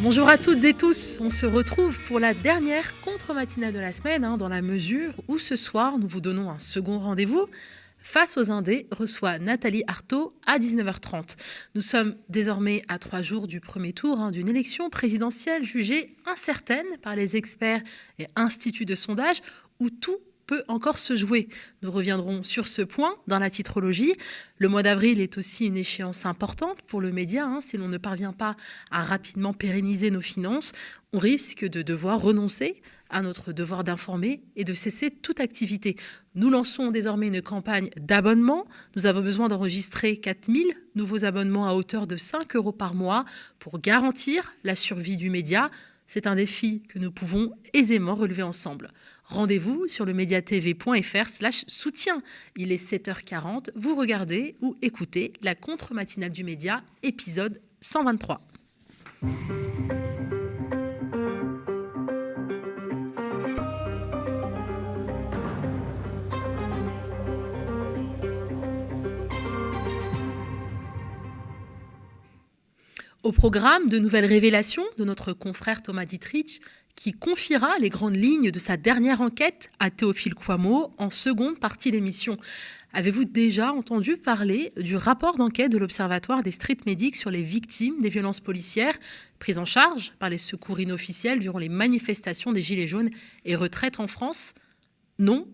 Bonjour à toutes et tous, on se retrouve pour la dernière contre-matinale de la semaine, hein, dans la mesure où ce soir nous vous donnons un second rendez-vous. Face aux Indés reçoit Nathalie Artaud à 19h30. Nous sommes désormais à trois jours du premier tour hein, d'une élection présidentielle jugée incertaine par les experts et instituts de sondage où tout peut encore se jouer. Nous reviendrons sur ce point dans la titrologie. Le mois d'avril est aussi une échéance importante pour le média. Hein. Si l'on ne parvient pas à rapidement pérenniser nos finances, on risque de devoir renoncer à notre devoir d'informer et de cesser toute activité. Nous lançons désormais une campagne d'abonnement. Nous avons besoin d'enregistrer 4000 nouveaux abonnements à hauteur de 5 euros par mois pour garantir la survie du média. C'est un défi que nous pouvons aisément relever ensemble. Rendez-vous sur le mediatv.fr slash soutien. Il est 7h40, vous regardez ou écoutez la contre-matinale du média, épisode 123. Au programme, de nouvelles révélations de notre confrère Thomas Dietrich, qui confiera les grandes lignes de sa dernière enquête à Théophile Quamo en seconde partie d'émission. Avez-vous déjà entendu parler du rapport d'enquête de l'Observatoire des street medics sur les victimes des violences policières prises en charge par les secours inofficiels durant les manifestations des Gilets jaunes et retraites en France? Non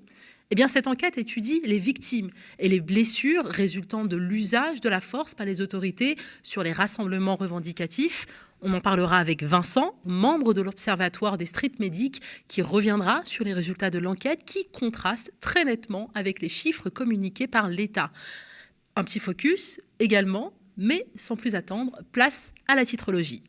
eh bien, cette enquête étudie les victimes et les blessures résultant de l'usage de la force par les autorités sur les rassemblements revendicatifs. On en parlera avec Vincent, membre de l'Observatoire des street medics, qui reviendra sur les résultats de l'enquête qui contrastent très nettement avec les chiffres communiqués par l'État. Un petit focus également, mais sans plus attendre, place à la titrologie.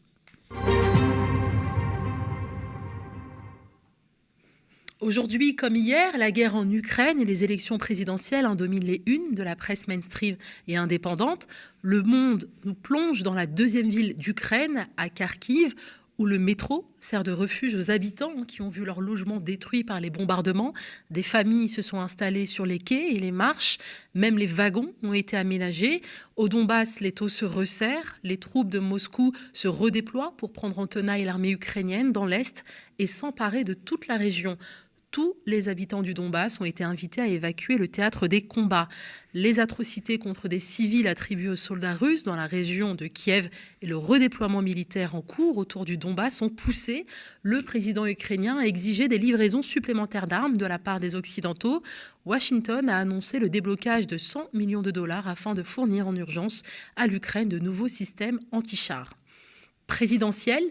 Aujourd'hui comme hier, la guerre en Ukraine et les élections présidentielles en dominent les unes de la presse mainstream et indépendante. Le monde nous plonge dans la deuxième ville d'Ukraine, à Kharkiv, où le métro sert de refuge aux habitants qui ont vu leur logement détruit par les bombardements. Des familles se sont installées sur les quais et les marches. Même les wagons ont été aménagés. Au Donbass, les taux se resserrent. Les troupes de Moscou se redéploient pour prendre en tenaille l'armée ukrainienne dans l'Est et s'emparer de toute la région tous les habitants du Donbass ont été invités à évacuer le théâtre des combats. Les atrocités contre des civils attribuées aux soldats russes dans la région de Kiev et le redéploiement militaire en cours autour du Donbass ont poussé le président ukrainien à exiger des livraisons supplémentaires d'armes de la part des Occidentaux. Washington a annoncé le déblocage de 100 millions de dollars afin de fournir en urgence à l'Ukraine de nouveaux systèmes anti-chars. Présidentiel,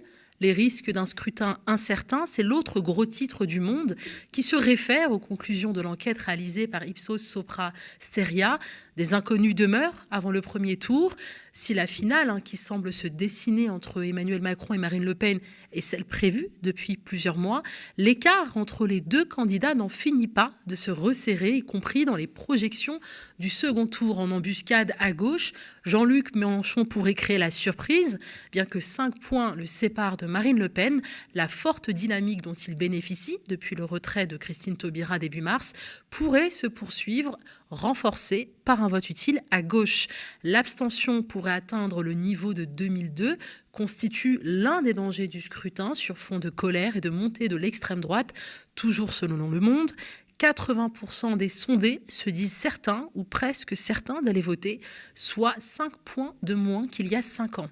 les risques d'un scrutin incertain, c'est l'autre gros titre du monde qui se réfère aux conclusions de l'enquête réalisée par Ipsos Sopra Steria. Des inconnus demeurent avant le premier tour. Si la finale, hein, qui semble se dessiner entre Emmanuel Macron et Marine Le Pen, est celle prévue depuis plusieurs mois, l'écart entre les deux candidats n'en finit pas de se resserrer, y compris dans les projections du second tour en embuscade à gauche. Jean-Luc Mélenchon pourrait créer la surprise, bien que cinq points le séparent de Marine Le Pen. La forte dynamique dont il bénéficie depuis le retrait de Christine Taubira début mars pourrait se poursuivre renforcée par un vote utile à gauche. L'abstention pourrait atteindre le niveau de 2002, constitue l'un des dangers du scrutin sur fond de colère et de montée de l'extrême droite, toujours selon Le Monde. 80% des sondés se disent certains ou presque certains d'aller voter, soit 5 points de moins qu'il y a 5 ans.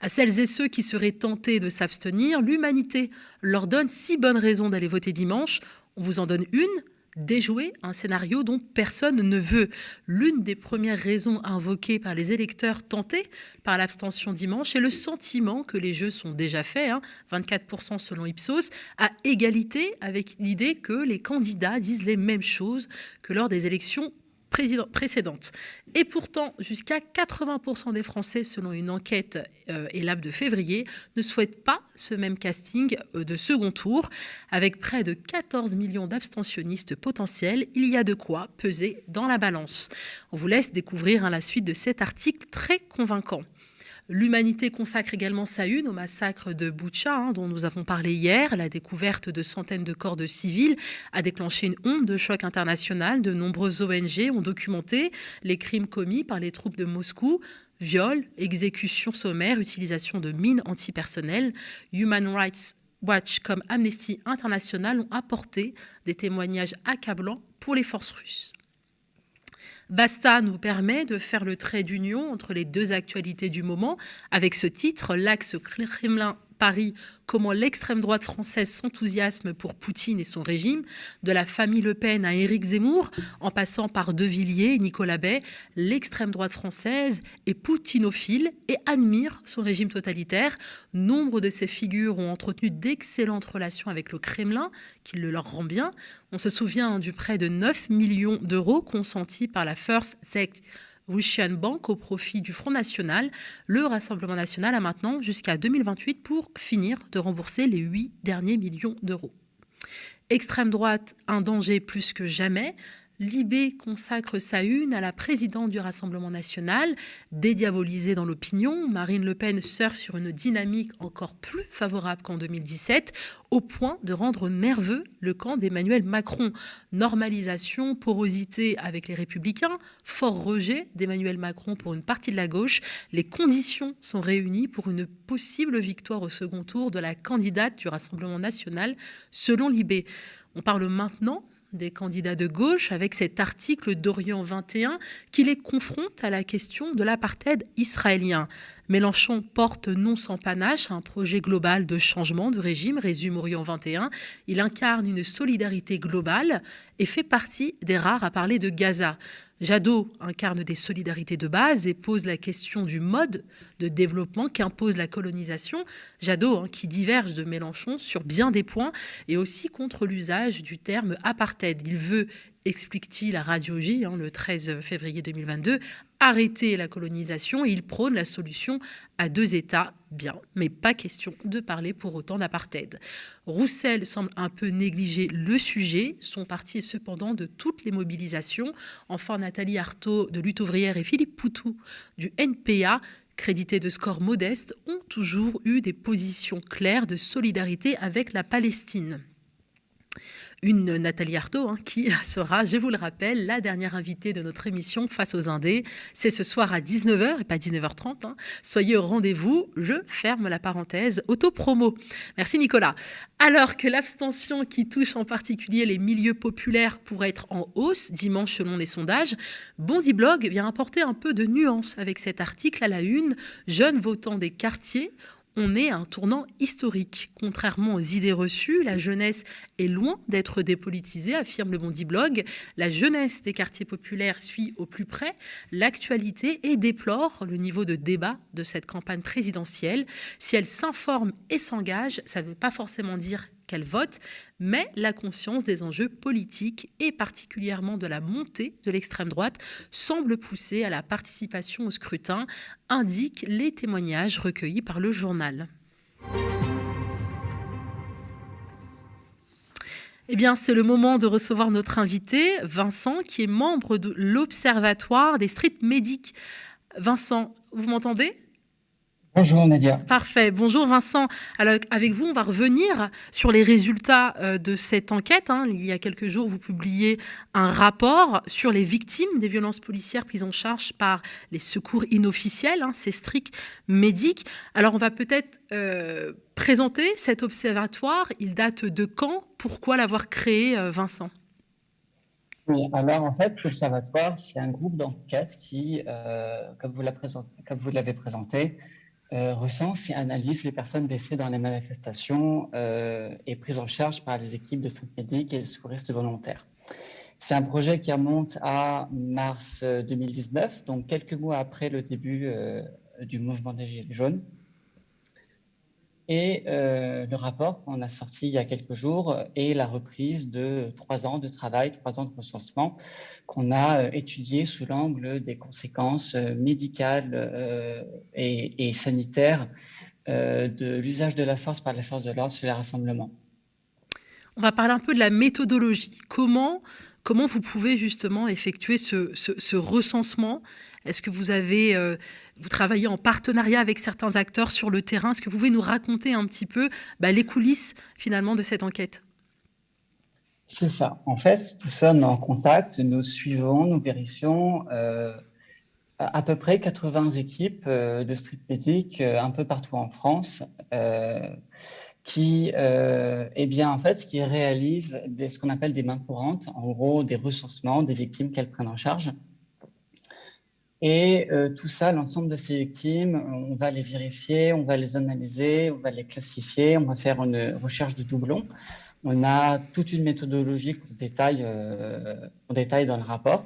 À celles et ceux qui seraient tentés de s'abstenir, l'humanité leur donne six bonnes raisons d'aller voter dimanche. On vous en donne une, déjouer un scénario dont personne ne veut. L'une des premières raisons invoquées par les électeurs tentés par l'abstention dimanche est le sentiment que les jeux sont déjà faits, 24% hein, selon Ipsos, à égalité avec l'idée que les candidats disent les mêmes choses que lors des élections précédente. Et pourtant, jusqu'à 80% des Français, selon une enquête euh, ELAB de février, ne souhaitent pas ce même casting euh, de second tour. Avec près de 14 millions d'abstentionnistes potentiels, il y a de quoi peser dans la balance. On vous laisse découvrir hein, la suite de cet article très convaincant. L'humanité consacre également sa une au massacre de Boucha, hein, dont nous avons parlé hier. La découverte de centaines de corps de civils a déclenché une onde de choc international. De nombreuses ONG ont documenté les crimes commis par les troupes de Moscou. Viols, exécutions sommaires, utilisation de mines antipersonnelles. Human Rights Watch comme Amnesty International ont apporté des témoignages accablants pour les forces russes. Basta nous permet de faire le trait d'union entre les deux actualités du moment avec ce titre, l'axe Kremlin Paris, comment l'extrême droite française s'enthousiasme pour Poutine et son régime, de la famille Le Pen à Éric Zemmour, en passant par De Villiers et Nicolas Bay, l'extrême droite française est poutinophile et admire son régime totalitaire. Nombre de ces figures ont entretenu d'excellentes relations avec le Kremlin, qui le leur rend bien. On se souvient du prêt de 9 millions d'euros consentis par la First Sect Russian Bank au profit du Front National. Le Rassemblement national a maintenant jusqu'à 2028 pour finir de rembourser les 8 derniers millions d'euros. Extrême droite, un danger plus que jamais. Libé consacre sa une à la présidente du Rassemblement national, dédiabolisée dans l'opinion. Marine Le Pen surfe sur une dynamique encore plus favorable qu'en 2017, au point de rendre nerveux le camp d'Emmanuel Macron. Normalisation, porosité avec les républicains, fort rejet d'Emmanuel Macron pour une partie de la gauche. Les conditions sont réunies pour une possible victoire au second tour de la candidate du Rassemblement national, selon Libé. On parle maintenant des candidats de gauche avec cet article d'Orient 21 qui les confronte à la question de l'apartheid israélien. Mélenchon porte non sans panache un projet global de changement de régime, résume Orient 21. Il incarne une solidarité globale et fait partie des rares à parler de Gaza. Jadot incarne des solidarités de base et pose la question du mode de développement qu'impose la colonisation. Jadot, hein, qui diverge de Mélenchon sur bien des points, et aussi contre l'usage du terme apartheid. Il veut explique-t-il à Radio J hein, le 13 février 2022, arrêter la colonisation et il prône la solution à deux États. Bien, mais pas question de parler pour autant d'apartheid. Roussel semble un peu négliger le sujet. Son parti est cependant de toutes les mobilisations. Enfin, Nathalie Arthaud de Lutte ouvrière et Philippe Poutou du NPA crédités de scores modestes, ont toujours eu des positions claires de solidarité avec la Palestine une Nathalie Arthaud, hein, qui sera, je vous le rappelle, la dernière invitée de notre émission Face aux Indés. C'est ce soir à 19h et pas 19h30. Hein. Soyez au rendez-vous. Je ferme la parenthèse auto-promo. Merci Nicolas. Alors que l'abstention qui touche en particulier les milieux populaires pourrait être en hausse dimanche selon les sondages, Bondi Blog vient apporter un peu de nuance avec cet article à la une. Jeunes votants des quartiers on est à un tournant historique. Contrairement aux idées reçues, la jeunesse est loin d'être dépolitisée, affirme le Bondi Blog. La jeunesse des quartiers populaires suit au plus près l'actualité et déplore le niveau de débat de cette campagne présidentielle. Si elle s'informe et s'engage, ça ne veut pas forcément dire qu'elle vote, mais la conscience des enjeux politiques et particulièrement de la montée de l'extrême droite semble pousser à la participation au scrutin, indiquent les témoignages recueillis par le journal. Eh bien, c'est le moment de recevoir notre invité, Vincent, qui est membre de l'Observatoire des street medics. Vincent, vous m'entendez? Bonjour Nadia. Parfait. Bonjour Vincent. Alors avec vous, on va revenir sur les résultats euh, de cette enquête. Hein. Il y a quelques jours, vous publiez un rapport sur les victimes des violences policières prises en charge par les secours inofficiels, hein, ces stricts médics. Alors on va peut-être euh, présenter cet observatoire. Il date de quand? Pourquoi l'avoir créé, euh, Vincent? Oui, alors en fait, l'Observatoire, c'est un groupe d'enquête qui, comme vous l'avez présenté, recense et analyse les personnes blessées dans les manifestations euh, et prises en charge par les équipes de santé médique et les secouristes volontaires. C'est un projet qui remonte à mars 2019, euh, donc quelques mois après le début du mouvement des Gilets jaunes. Et euh, le rapport qu'on a sorti il y a quelques jours est la reprise de trois ans de travail, trois ans de recensement qu'on a euh, étudié sous l'angle des conséquences euh, médicales et, sanitaires de l'usage de la force par les forces de l'ordre sur les rassemblements. On va parler un peu de la méthodologie. Comment, comment vous pouvez justement effectuer ce, ce recensement Est-ce que vous avez, vous travaillez en partenariat avec certains acteurs sur le terrain? Est-ce que vous pouvez nous raconter un petit peu bah, les coulisses finalement de cette enquête? C'est ça. En fait, nous sommes en contact, nous suivons, nous vérifions à peu près 80 équipes de street medic un peu partout en France qui, euh, eh bien, en fait, qui réalise des, ce qu'on appelle des mains courantes, en gros, des recensements des victimes qu'elles prennent en charge. Et euh, tout ça, l'ensemble de ces victimes, on va les vérifier, on va les analyser, on va les classifier, on va faire une recherche de doublons. On a toute une méthodologie qu'on détaille, euh, dans le rapport.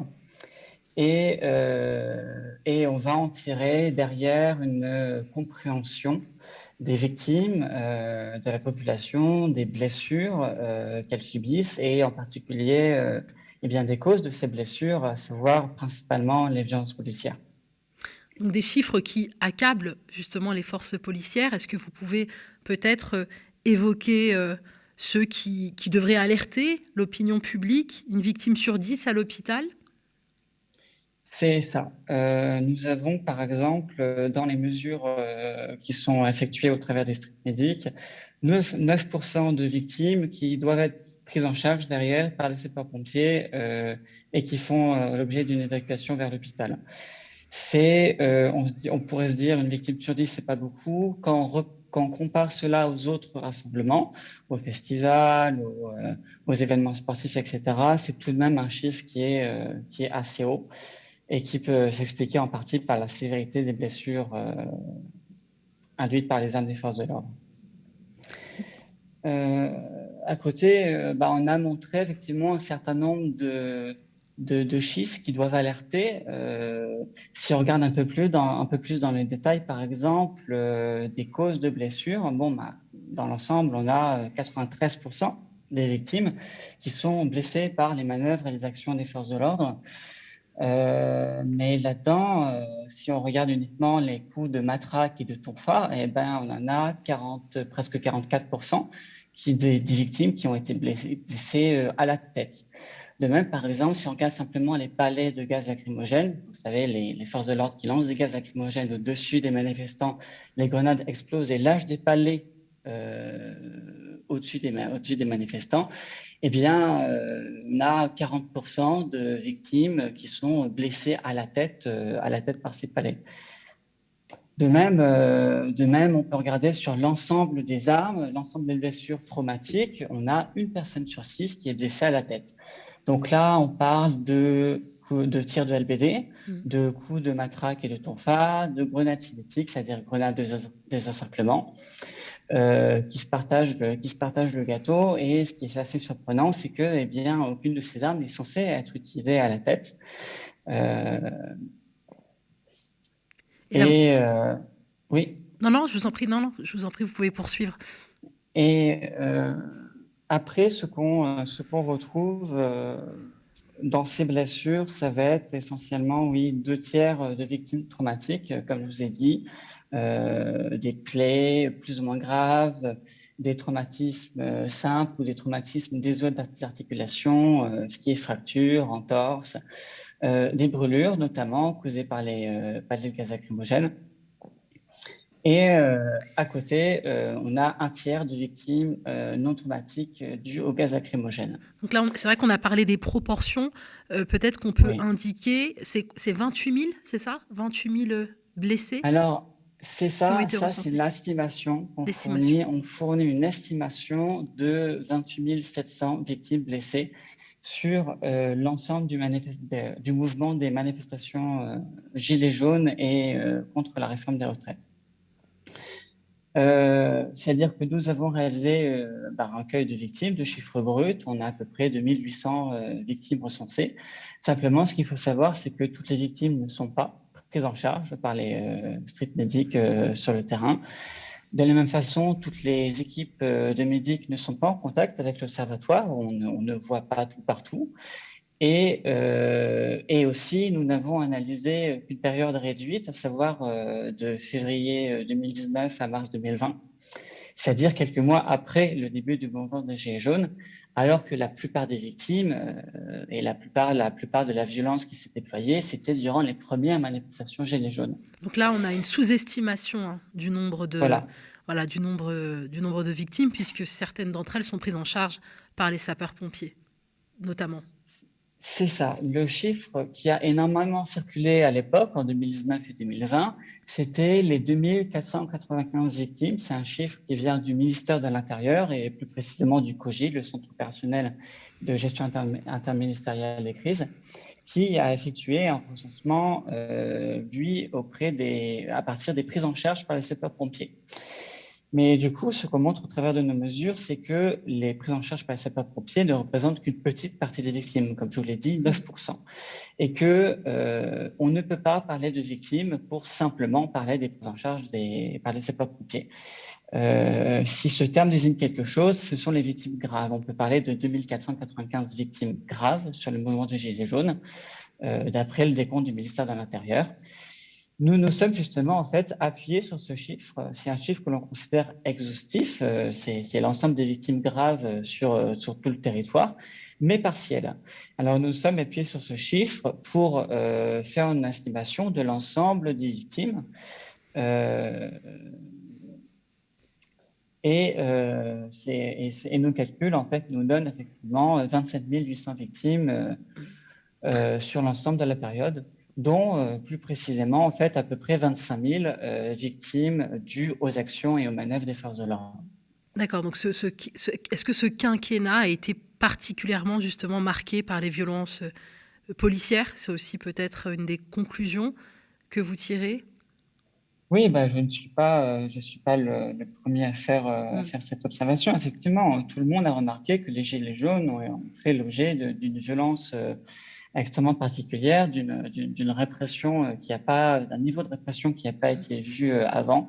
Et, euh, et on va en tirer derrière une compréhension des victimes de la population, des blessures qu'elles subissent et en particulier eh bien, des causes de ces blessures, à savoir principalement les violences policières. Donc des chiffres qui accablent justement les forces policières. Est-ce que vous pouvez peut-être évoquer ceux qui, qui devraient alerter l'opinion publique Une victime sur dix à l'hôpital? C'est ça. Euh, nous avons, par exemple, euh, dans les mesures euh, qui sont effectuées au travers des street médics, 9%, 9 de victimes qui doivent être prises en charge derrière par les sapeurs-pompiers et qui font l'objet d'une évacuation vers l'hôpital. C'est, on, on, pourrait se dire, une victime sur 10, c'est pas beaucoup. Quand on, quand on compare cela aux autres rassemblements, aux festivals, aux, aux événements sportifs, etc., c'est tout de même un chiffre qui est, qui est assez haut et qui peut s'expliquer en partie par la sévérité des blessures euh, induites par les armes des forces de l'ordre. Euh, à côté, euh, bah, on a montré effectivement un certain nombre de, chiffres qui doivent alerter. si on regarde un peu plus dans, un peu les détails, par exemple, des causes de blessures, bon, bah, dans l'ensemble, on a 93% des victimes qui sont blessées par les manœuvres et les actions des forces de l'ordre. Euh, mais là-dedans, euh, si on regarde uniquement les coups de matraque et de tonfa, eh ben, on en a 40, presque 44% qui, des, victimes qui ont été blessées, euh, à la tête. De même, par exemple, si on regarde simplement les palais de gaz lacrymogène, vous savez, les, forces de l'ordre qui lancent des gaz lacrymogènes au-dessus des manifestants, les grenades explosent et lâchent des palais au-dessus des, au des manifestants eh bien, euh, on a 40% de victimes qui sont blessées à la tête, euh, à la tête par ces palais. De même, euh, de même, on peut regarder sur l'ensemble des armes, l'ensemble des blessures traumatiques. On a une personne sur six qui est blessée à la tête. Donc là, on parle de, de tirs de LBD, mmh. de coups de matraque et de tonfa, de grenades cinétiques, c'est-à-dire grenades de désencerclement. Euh, qui, se partagent le, qui se partagent le gâteau. Et ce qui est assez surprenant, c'est que eh bien, aucune de ces armes n'est censée être utilisée à la tête. Euh, et, euh, oui. Non, non, je vous en prie, non, non, je vous en prie, vous pouvez poursuivre. Et après, ce qu'on ce qu'on retrouve dans ces blessures, ça va être essentiellement, oui, deux tiers de victimes traumatiques, comme je vous ai dit, des plaies plus ou moins graves, des traumatismes euh, simples ou des traumatismes des autres articulations, euh, ce qui est fracture, entorse, des brûlures notamment causées par les, gaz lacrymogènes. Et à côté, on a un tiers de victimes non traumatiques dues au gaz lacrymogène. Donc là, c'est vrai qu'on a parlé des proportions. Peut-être qu'on peut, indiquer, c'est 28 000, c'est ça? 28 000 blessés? Alors, c'est ça, ça c'est l'estimation. On, on, fournit une estimation de 28 700 victimes blessées sur euh, l'ensemble du, du, mouvement des manifestations euh, Gilets jaunes et euh, contre la réforme des retraites. C'est-à-dire que nous avons réalisé bah, un recueil de victimes, de chiffres bruts. On a à peu près 2800 victimes recensées. Simplement, ce qu'il faut savoir, c'est que toutes les victimes ne sont pas prise en charge par les euh, street medics euh, sur le terrain. De la même façon, toutes les équipes euh, de médics ne sont pas en contact avec l'observatoire, on, ne voit pas tout partout. Et, aussi, nous n'avons analysé qu'une période réduite, à savoir de février 2019 à mars 2020, c'est-à-dire quelques mois après le début du mouvement des Gilets jaunes, alors que la plupart des victimes et la plupart, la plupart de la violence qui s'est déployée, c'était durant les premières manifestations Gilets jaunes. Donc là, on a une sous-estimation hein, du nombre de... Voilà. Voilà, du nombre, du nombre de victimes, puisque certaines d'entre elles sont prises en charge par les sapeurs-pompiers, notamment. C'est ça. Le chiffre qui a énormément circulé à l'époque, en 2019 et 2020, c'était les 2495 victimes. C'est un chiffre qui vient du ministère de l'Intérieur et plus précisément du COGI, le Centre opérationnel de gestion interministérielle des crises, qui a effectué un recensement, euh, lui, auprès des, à partir des prises en charge par les sapeurs-pompiers. Mais du coup, ce qu'on montre au travers de nos mesures, c'est que les prises en charge par les sapeurs-pompiers ne représentent qu'une petite partie des victimes, comme je vous l'ai dit, 9%. Et que euh, on ne peut pas parler de victimes pour simplement parler des prises en charge des, par les sapeurs-pompiers. Euh, si ce terme désigne quelque chose, ce sont les victimes graves. On peut parler de 2495 victimes graves sur le mouvement du Gilet jaune, euh, d'après le décompte du ministère de l'Intérieur. Nous nous sommes justement en fait appuyés sur ce chiffre. C'est un chiffre que l'on considère exhaustif. Euh, c'est l'ensemble des victimes graves euh, sur, euh, sur tout le territoire, mais partiel. Alors nous sommes appuyés sur ce chiffre pour faire une estimation de l'ensemble des victimes. et, et, nos calculs en fait nous donnent effectivement 27 800 victimes sur l'ensemble de la période dont euh, plus précisément en fait à peu près 25 000 euh, victimes dues aux actions et aux manœuvres des forces de l'ordre. D'accord, donc ce, est-ce que ce quinquennat a été particulièrement justement marqué par les violences euh, policières? C'est aussi peut-être une des conclusions que vous tirez? Oui, bah, je ne suis pas, je suis pas le, premier à faire, à mm. faire cette observation. Effectivement, tout le monde a remarqué que les Gilets jaunes ont, fait l'objet d'une violence extrêmement particulière, d'une répression euh, qui n'a pas, d'un niveau de répression qui n'a pas été vu euh, avant.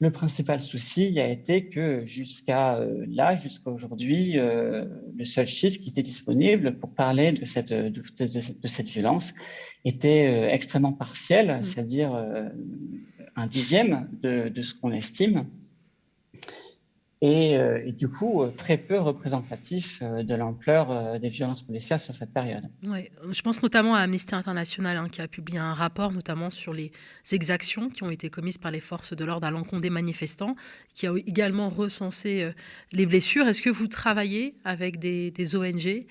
Le principal souci a été que jusqu'à euh, là, jusqu'à aujourd'hui, le seul chiffre qui était disponible pour parler de cette, de, cette violence était extrêmement partiel, mmh. c'est-à-dire un dixième de, de ce qu'on estime. Euh, et, du coup euh, très peu représentatif euh, de l'ampleur des violences policières sur cette période. Oui, je pense notamment à Amnesty International hein, qui a publié un rapport notamment sur les exactions qui ont été commises par les forces de l'ordre à l'encontre des manifestants, qui a également recensé les blessures. Est-ce que vous travaillez avec des, des ONG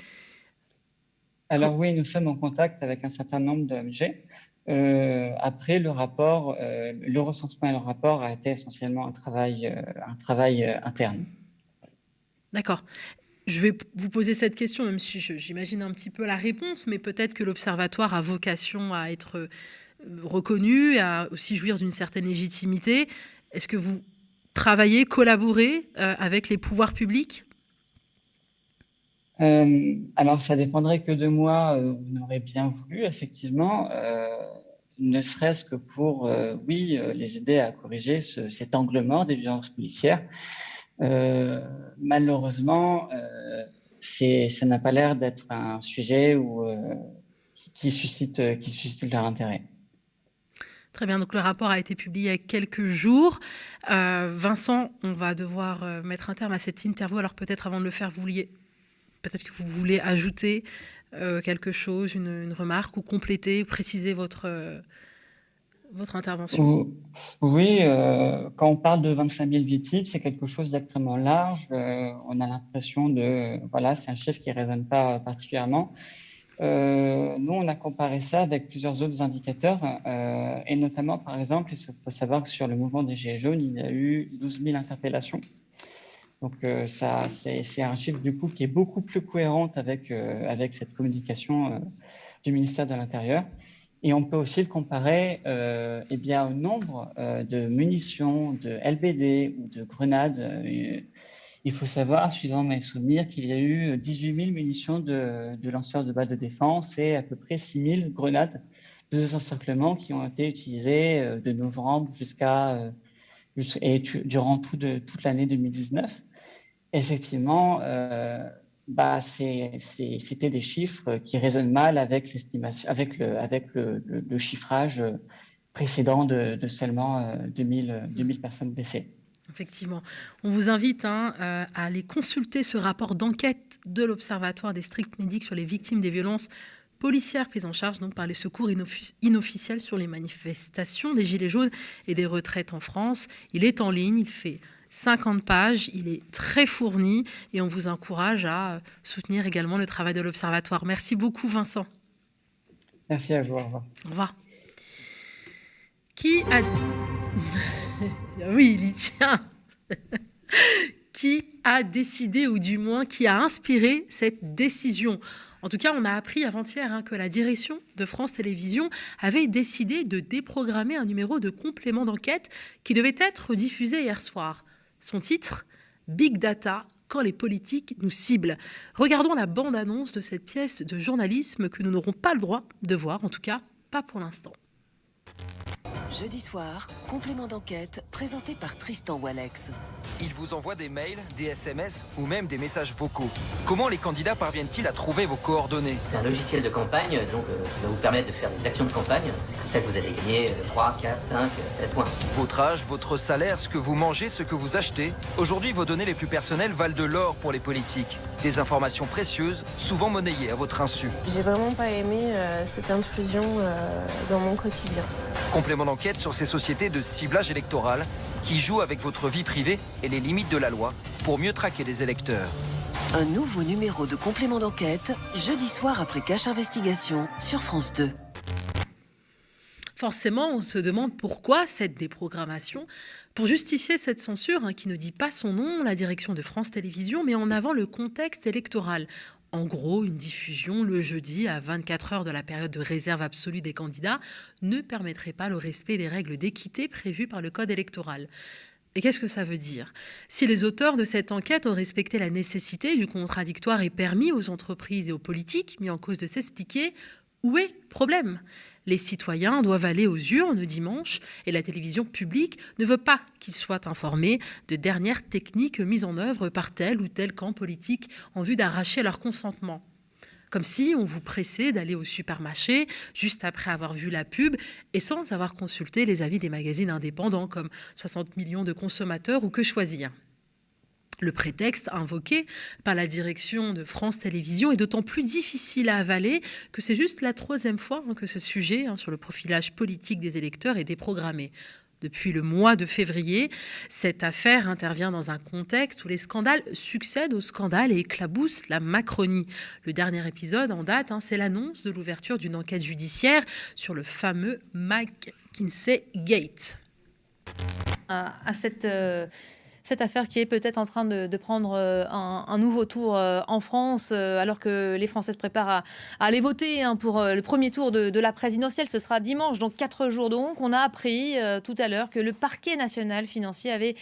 alors oui, nous sommes en contact avec un certain nombre d'ONG. Euh, après, le rapport, euh, le recensement et le rapport a été essentiellement un travail, euh, un travail interne. D'accord. Je vais vous poser cette question, même si j'imagine un petit peu la réponse, mais peut-être que l'Observatoire a vocation à être reconnu, à aussi jouir d'une certaine légitimité. Est-ce que vous travaillez, collaborez avec les pouvoirs publics? Euh, alors, ça dépendrait que de moi. Euh, on aurait bien voulu, effectivement, euh, ne serait-ce que pour, oui, les aider à corriger cet angle mort des violences policières. malheureusement, ça n'a pas l'air d'être un sujet où, qui, suscite, qui suscite leur intérêt. Très bien, donc le rapport a été publié il y a quelques jours. Vincent, on va devoir mettre un terme à cette interview. Alors peut-être avant de le faire, vous vouliez peut-être que vous voulez ajouter euh, quelque chose, une, remarque, ou compléter, préciser votre, euh, votre intervention? Oui, euh, quand on parle de 25 000 victimes, c'est quelque chose d'extrêmement large. on a l'impression de, voilà, c'est un chiffre qui ne résonne pas particulièrement. nous, on a comparé ça avec plusieurs autres indicateurs, et notamment, par exemple, il faut savoir que sur le mouvement des Gilets jaunes, il y a eu 12 000 interpellations. Donc, euh, ça, c'est un chiffre du coup qui est beaucoup plus cohérent avec, euh, avec cette communication euh, du ministère de l'Intérieur. Et on peut aussi le comparer eh bien, au nombre de munitions, de LBD ou de grenades. il faut savoir, suivant mes souvenirs, qu'il y a eu 18 000 munitions de, lanceurs de balles de défense et à peu près 6 000 grenades de désencerclement qui ont été utilisées de novembre jusqu'à et durant toute l'année 2019 effectivement, euh, bah, c'était des chiffres qui résonnent mal avec le, avec le, chiffrage précédent de, seulement 2000, euh, 2000 personnes blessées. Effectivement. On vous invite hein, euh, à aller consulter ce rapport d'enquête de l'Observatoire des stricts médics sur les victimes des violences policières prises en charge donc, par les secours inofficiels sur les manifestations des Gilets jaunes et des retraites en France. Il est en ligne, il fait 50 pages, il est très fourni et on vous encourage à soutenir également le travail de l'Observatoire. Merci beaucoup Vincent. Merci à vous. Au revoir. Au revoir. Qui a... oui, il y tient. qui a décidé, ou du moins qui a inspiré cette décision? En tout cas, on a appris avant-hier hein, que la direction de France Télévisions avait décidé de déprogrammer un numéro de complément d'enquête qui devait être diffusé hier soir. Son titre Big Data, quand les politiques nous ciblent. Regardons la bande-annonce de cette pièce de journalisme que nous n'aurons pas le droit de voir, en tout cas pas pour l'instant. Jeudi soir, complément d'enquête présenté par Tristan Walex. Ils vous envoient des mails, des SMS ou même des messages vocaux. Comment les candidats parviennent-ils à trouver vos coordonnées? C'est un logiciel de campagne, donc euh, qui va vous permettre de faire des actions de campagne. C'est comme ça que vous allez gagner 3, 4, 5, 7 points. Votre âge, votre salaire, ce que vous mangez, ce que vous achetez. Aujourd'hui, vos données les plus personnelles valent de l'or pour les politiques. Des informations précieuses, souvent monnayées à votre insu. J'ai vraiment pas aimé euh, cette intrusion euh, dans mon quotidien. Complément d'enquête sur ces sociétés de ciblage électoral qui jouent avec votre vie privée et les limites de la loi pour mieux traquer les électeurs. Un nouveau numéro de complément d'enquête, jeudi soir après Cache Investigation sur France 2. Forcément, on se demande pourquoi cette déprogrammation. Pour justifier cette censure, hein, qui ne dit pas son nom, la direction de France Télévisions met en avant le contexte électoral. En gros, une diffusion le jeudi à 24 heures de la période de réserve absolue des candidats ne permettrait pas le respect des règles d'équité prévues par le Code électoral. Et qu'est-ce que ça veut dire? Si les auteurs de cette enquête ont respecté la nécessité du contradictoire et permis aux entreprises et aux politiques mis en cause de s'expliquer, où est le problème? Les citoyens doivent aller aux urnes dimanche et la télévision publique ne veut pas qu'ils soient informés de dernières techniques mises en œuvre par tel ou tel camp politique en vue d'arracher leur consentement. Comme si on vous pressait d'aller au supermarché juste après avoir vu la pub et sans avoir consulté les avis des magazines indépendants comme 60 millions de consommateurs ou Que choisir. Le prétexte invoqué par la direction de France Télévisions est d'autant plus difficile à avaler que c'est juste la troisième fois hein, que ce sujet hein, sur le profilage politique des électeurs est déprogrammé. Depuis le mois de février, cette affaire intervient dans un contexte où les scandales succèdent aux scandales et éclaboussent la Macronie. Le dernier épisode en date, hein, c'est l'annonce de l'ouverture d'une enquête judiciaire sur le fameux McKinsey Gate. À, cette. Euh, cette affaire qui est peut-être en train de, prendre euh, un, nouveau tour euh, en France, euh, alors que les Français se préparent à, aller voter hein, pour le premier tour de, la présidentielle. Ce sera dimanche, donc quatre jours donc. On a appris tout à l'heure que le parquet national financier avait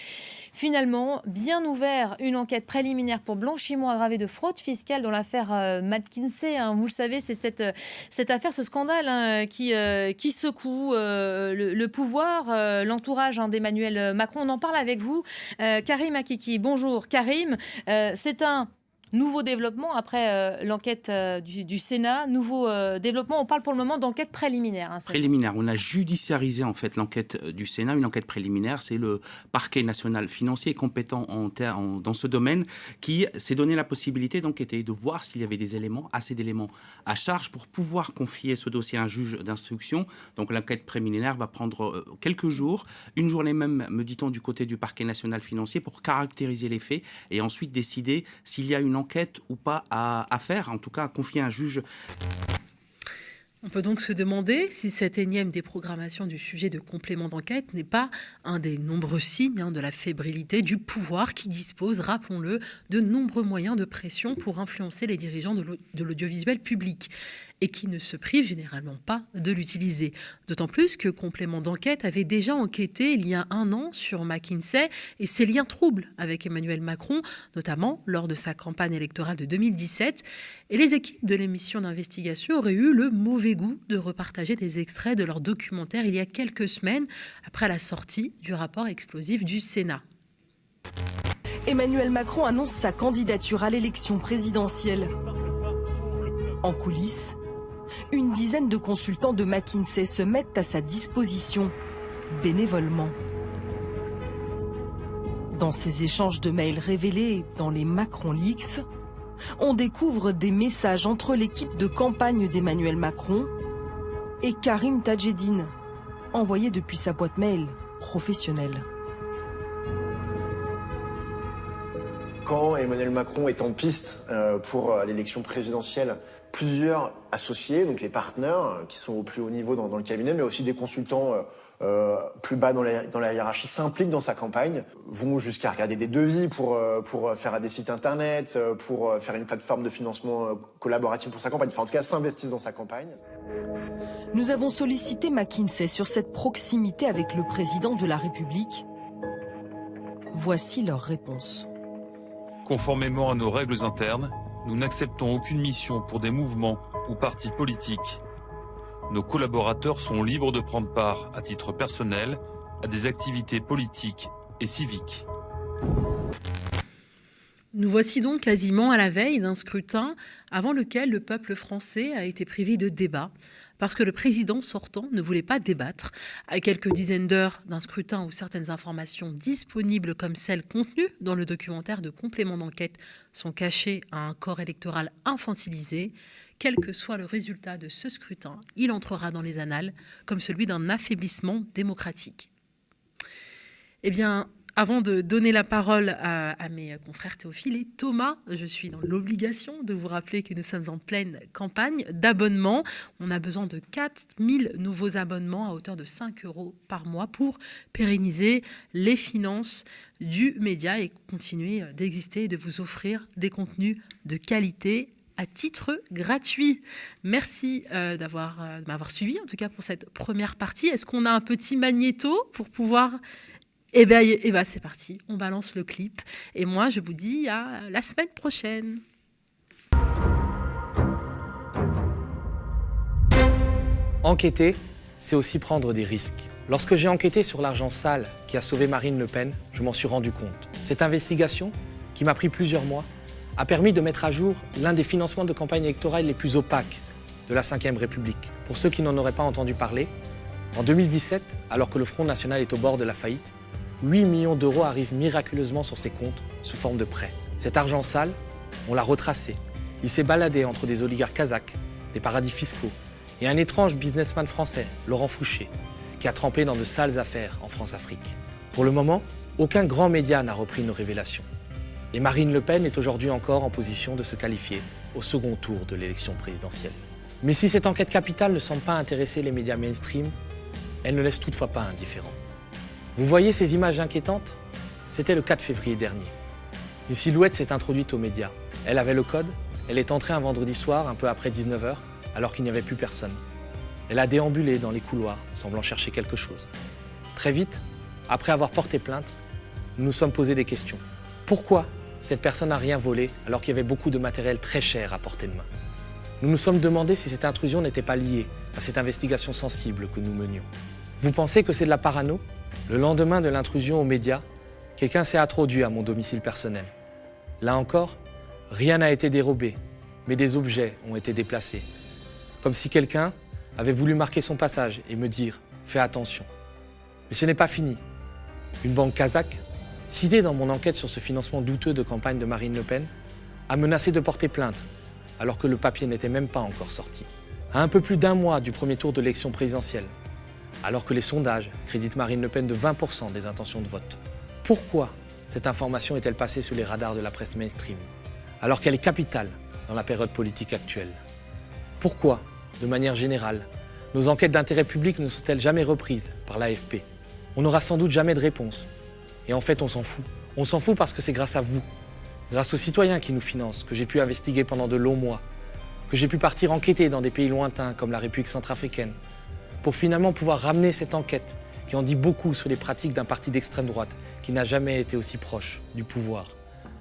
finalement bien ouvert une enquête préliminaire pour blanchiment aggravé de fraude fiscale dans l'affaire McKinsey. Hein. Vous le savez, c'est cette, cette affaire, ce scandale hein, qui, qui secoue le, pouvoir, l'entourage d'Emmanuel Macron. On en parle avec vous. Euh, Karim Akiki. Bonjour Karim. Euh, c'est un Nouveau développement après euh, l'enquête euh, du, Sénat, nouveau euh, développement. On parle pour le moment d'enquête préliminaire. Hein, préliminaire. On a judiciarisé en fait l'enquête du Sénat, une enquête préliminaire. C'est le parquet national financier compétent en, en, dans ce domaine qui s'est donné la possibilité était de voir s'il y avait des éléments, assez d'éléments à charge pour pouvoir confier ce dossier à un juge d'instruction. Donc l'enquête préliminaire va prendre quelques jours, une journée même, me dit-on, du côté du parquet national financier pour caractériser les faits et ensuite décider s'il y a une On peut donc se demander si cette énième déprogrammation du sujet de complément d'enquête n'est pas un des nombreux signes hein, de la fébrilité du pouvoir qui dispose, rappelons-le, de nombreux moyens de pression pour influencer les dirigeants de l'audiovisuel public et qui ne se prive généralement pas de l'utiliser. D'autant plus que Complément d'enquête avait déjà enquêté il y a un an sur McKinsey et ses liens troubles avec Emmanuel Macron, notamment lors de sa campagne électorale de 2017. Et les équipes de l'émission d'investigation auraient eu le mauvais goût de repartager des extraits de leur documentaire il y a quelques semaines après la sortie du rapport explosif du Sénat. Emmanuel Macron annonce sa candidature à l'élection présidentielle. En coulisses, une dizaine de consultants de McKinsey se mettent à sa disposition bénévolement. Dans ces échanges de mails révélés dans les Macron Leaks, on découvre des messages entre l'équipe de campagne d'Emmanuel Macron et Karim Tadjedine, envoyés depuis sa boîte mail professionnelle. Quand Emmanuel Macron est en piste euh, pour euh, l'élection présidentielle, plusieurs associés, donc les partenaires euh, qui sont au plus haut niveau dans, le cabinet, mais aussi des consultants plus bas dans la, dans la hiérarchie s'impliquent dans sa campagne, vont jusqu'à regarder des devis pour, pour faire des sites internet, pour faire une plateforme de financement collaboratif pour sa campagne, enfin en tout cas s'investissent dans sa campagne. Nous avons sollicité McKinsey sur cette proximité avec le président de la République. Voici leur réponse. Conformément à nos règles internes, nous n'acceptons aucune mission pour des mouvements ou partis politiques. Nos collaborateurs sont libres de prendre part, à titre personnel, à des activités politiques et civiques. Nous voici donc quasiment à la veille d'un scrutin avant lequel le peuple français a été privé de débat, parce que le président sortant ne voulait pas débattre. À quelques dizaines d'heures d'un scrutin où certaines informations disponibles comme celles contenues dans le documentaire de complément d'enquête sont cachées à un corps électoral infantilisé, quel que soit le résultat de ce scrutin, il entrera dans les annales comme celui d'un affaiblissement démocratique. Eh bien, avant de donner la parole à, mes confrères Théophile et Thomas, je suis dans l'obligation de vous rappeler que nous sommes en pleine campagne d'abonnement. On a besoin de 4000 nouveaux abonnements à hauteur de 5 euros par mois pour pérenniser les finances du média et continuer d'exister et de vous offrir des contenus de qualité à titre gratuit. Merci euh, euh, m'avoir suivi, en tout cas pour cette première partie. Est-ce qu'on a un petit magnéto pour pouvoir et eh bien, eh ben, c'est parti, on balance le clip. Et moi, je vous dis à la semaine prochaine. Enquêter, c'est aussi prendre des risques. Lorsque j'ai enquêté sur l'argent sale qui a sauvé Marine Le Pen, je m'en suis rendu compte. Cette investigation, qui m'a pris plusieurs mois, a permis de mettre à jour l'un des financements de campagne électorale les plus opaques de la Ve République. Pour ceux qui n'en auraient pas entendu parler, en 2017, alors que le Front National est au bord de la faillite, 8 millions d'euros arrivent miraculeusement sur ses comptes sous forme de prêts. Cet argent sale, on l'a retracé. Il s'est baladé entre des oligarques kazakhs, des paradis fiscaux et un étrange businessman français, Laurent Fouché, qui a trempé dans de sales affaires en France-Afrique. Pour le moment, aucun grand média n'a repris nos révélations. Et Marine Le Pen est aujourd'hui encore en position de se qualifier au second tour de l'élection présidentielle. Mais si cette enquête capitale ne semble pas intéresser les médias mainstream, elle ne laisse toutefois pas indifférent. Vous voyez ces images inquiétantes? C'était le 4 février dernier. Une silhouette s'est introduite aux médias. Elle avait le code, elle est entrée un vendredi soir, un peu après 19h, alors qu'il n'y avait plus personne. Elle a déambulé dans les couloirs, semblant chercher quelque chose. Très vite, après avoir porté plainte, nous nous sommes posé des questions. Pourquoi cette personne n'a rien volé alors qu'il y avait beaucoup de matériel très cher à portée de main? Nous nous sommes demandé si cette intrusion n'était pas liée à cette investigation sensible que nous menions. Vous pensez que c'est de la parano? Le lendemain de l'intrusion aux médias, quelqu'un s'est introduit à mon domicile personnel. Là encore, rien n'a été dérobé, mais des objets ont été déplacés. Comme si quelqu'un avait voulu marquer son passage et me dire Fais attention. Mais ce n'est pas fini. Une banque kazakh, citée dans mon enquête sur ce financement douteux de campagne de Marine Le Pen, a menacé de porter plainte, alors que le papier n'était même pas encore sorti. À un peu plus d'un mois du premier tour de l'élection présidentielle, alors que les sondages créditent Marine Le Pen de 20% des intentions de vote. Pourquoi cette information est-elle passée sous les radars de la presse mainstream, alors qu'elle est capitale dans la période politique actuelle? Pourquoi, de manière générale, nos enquêtes d'intérêt public ne sont-elles jamais reprises par l'AFP On n'aura sans doute jamais de réponse. Et en fait, on s'en fout. On s'en fout parce que c'est grâce à vous, grâce aux citoyens qui nous financent, que j'ai pu investiguer pendant de longs mois, que j'ai pu partir enquêter dans des pays lointains comme la République centrafricaine, pour finalement pouvoir ramener cette enquête qui en dit beaucoup sur les pratiques d'un parti d'extrême droite qui n'a jamais été aussi proche du pouvoir.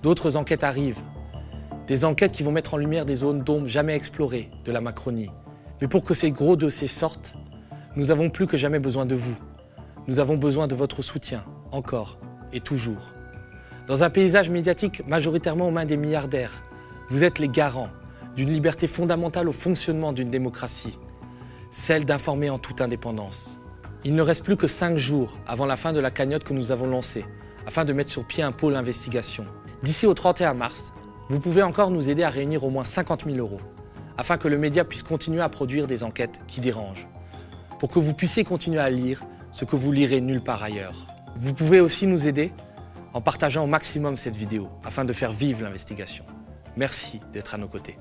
D'autres enquêtes arrivent, des enquêtes qui vont mettre en lumière des zones d'ombre jamais explorées de la Macronie. Mais pour que ces gros dossiers sortent, nous avons plus que jamais besoin de vous. Nous avons besoin de votre soutien, encore et toujours. Dans un paysage médiatique majoritairement aux mains des milliardaires, vous êtes les garants d'une liberté fondamentale au fonctionnement d'une démocratie celle d'informer en toute indépendance. Il ne reste plus que cinq jours avant la fin de la cagnotte que nous avons lancée afin de mettre sur pied un pôle investigation. D'ici au 31 mars, vous pouvez encore nous aider à réunir au moins 50 000 euros, afin que le média puisse continuer à produire des enquêtes qui dérangent, pour que vous puissiez continuer à lire ce que vous lirez nulle part ailleurs. Vous pouvez aussi nous aider en partageant au maximum cette vidéo, afin de faire vivre l'investigation. Merci d'être à nos côtés.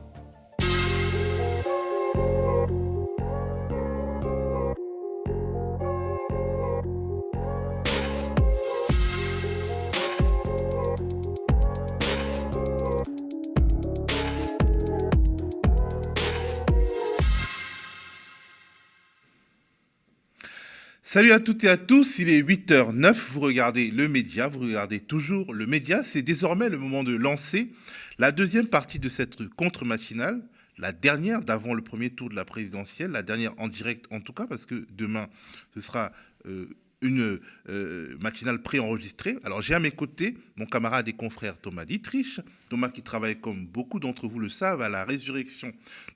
Salut à toutes et à tous, il est 8h09, vous regardez le média, vous regardez toujours le média, c'est désormais le moment de lancer la deuxième partie de cette contre-matinale, la dernière d'avant le premier tour de la présidentielle, la dernière en direct en tout cas, parce que demain ce sera euh, une euh, matinale préenregistrée. Alors j'ai à mes côtés mon camarade et confrère Thomas Dietrich, Thomas qui travaille comme beaucoup d'entre vous le savent à la résurrection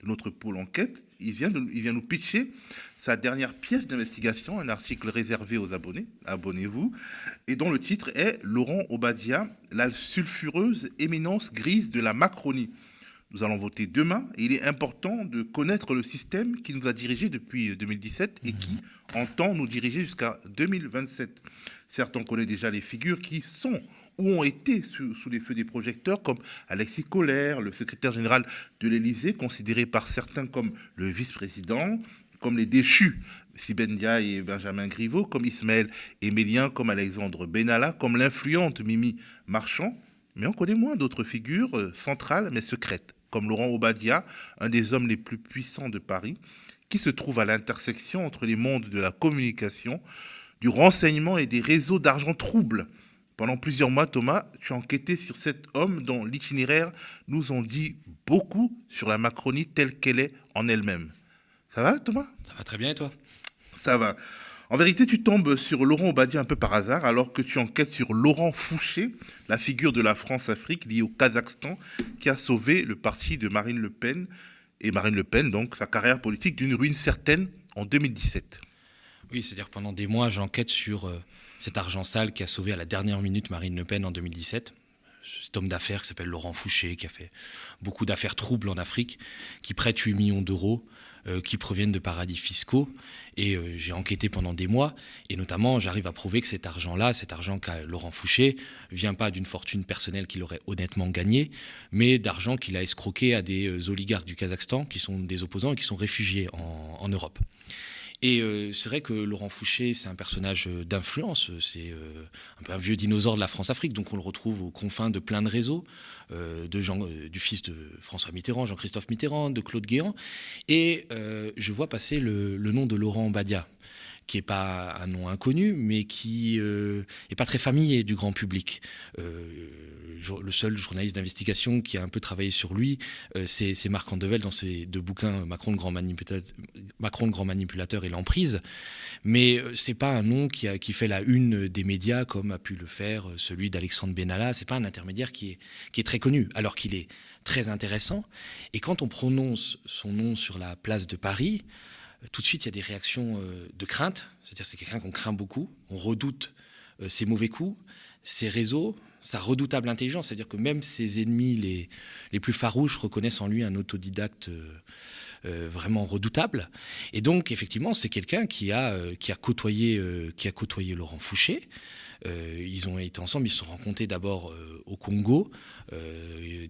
de notre pôle enquête. Il vient, il vient nous pitcher sa dernière pièce d'investigation, un article réservé aux abonnés, abonnez-vous, et dont le titre est Laurent Obadia, la sulfureuse éminence grise de la Macronie. Nous allons voter demain et il est important de connaître le système qui nous a dirigés depuis 2017 et qui entend nous diriger jusqu'à 2027. Certes, on connaît déjà les figures qui sont ou ont été sous, les feux des projecteurs, comme Alexis Collère, le secrétaire général de l'Élysée, considéré par certains comme le vice-président, comme les déchus, Siben et Benjamin Griveaux, comme Ismaël Emélien, comme Alexandre Benalla, comme l'influente Mimi Marchand. Mais on connaît moins d'autres figures euh, centrales mais secrètes comme Laurent Obadia, un des hommes les plus puissants de Paris, qui se trouve à l'intersection entre les mondes de la communication, du renseignement et des réseaux d'argent trouble. Pendant plusieurs mois, Thomas, tu as enquêté sur cet homme dont l'itinéraire nous en dit beaucoup sur la Macronie telle qu'elle est en elle-même. Ça va, Thomas? Ça va très bien, et toi? Ça va. En vérité, tu tombes sur Laurent Obadia un peu par hasard, alors que tu enquêtes sur Laurent Fouché, la figure de la France-Afrique liée au Kazakhstan, qui a sauvé le parti de Marine Le Pen, et Marine Le Pen, donc sa carrière politique, d'une ruine certaine en 2017. Oui, c'est-à-dire pendant des mois, j'enquête sur euh, cet argent sale qui a sauvé à la dernière minute Marine Le Pen en 2017 cet homme d'affaires qui s'appelle Laurent Fouché, qui a fait beaucoup d'affaires troubles en Afrique, qui prête 8 millions d'euros euh, qui proviennent de paradis fiscaux. Et euh, j'ai enquêté pendant des mois, et notamment j'arrive à prouver que cet argent-là, cet argent qu'a Laurent Fouché, vient pas d'une fortune personnelle qu'il aurait honnêtement gagnée, mais d'argent qu'il a escroqué à des euh, oligarques du Kazakhstan qui sont des opposants et qui sont réfugiés en Europe. Et euh, c'est vrai que Laurent Fouché, c'est un personnage euh, d'influence, c'est euh, un peu un vieux dinosaure de la France-Afrique, donc on le retrouve aux confins de plein de réseaux, de Jean, du fils de François Mitterrand, Jean-Christophe Mitterrand, de Claude Guéant, et je vois passer le, le nom de Laurent Badia qui n'est pas un nom inconnu, mais qui n'est euh, pas très familier du grand public. Euh, le seul journaliste d'investigation qui a un peu travaillé sur lui, euh, c'est Marc Andevel dans ses deux bouquins Macron le grand manipulateur, et l'emprise. Mais c'est pas un nom qui, fait la une des médias comme a pu le faire celui d'Alexandre Benalla. C'est pas un intermédiaire qui est très connu, alors qu'il est très intéressant. Et quand on prononce son nom sur la place de Paris, tout de suite, il y a des réactions euh, de crainte. C'est-à-dire c'est quelqu'un qu'on craint beaucoup. On redoute euh, ses mauvais coups, ses réseaux, sa redoutable intelligence. C'est-à-dire que même ses ennemis les, les plus farouches reconnaissent en lui un autodidacte euh, vraiment redoutable. Et donc, effectivement, c'est quelqu'un qui, qui, qui a côtoyé Laurent Fouché. Euh, ils ont été ensemble, ils se sont rencontrés d'abord euh, au Congo euh,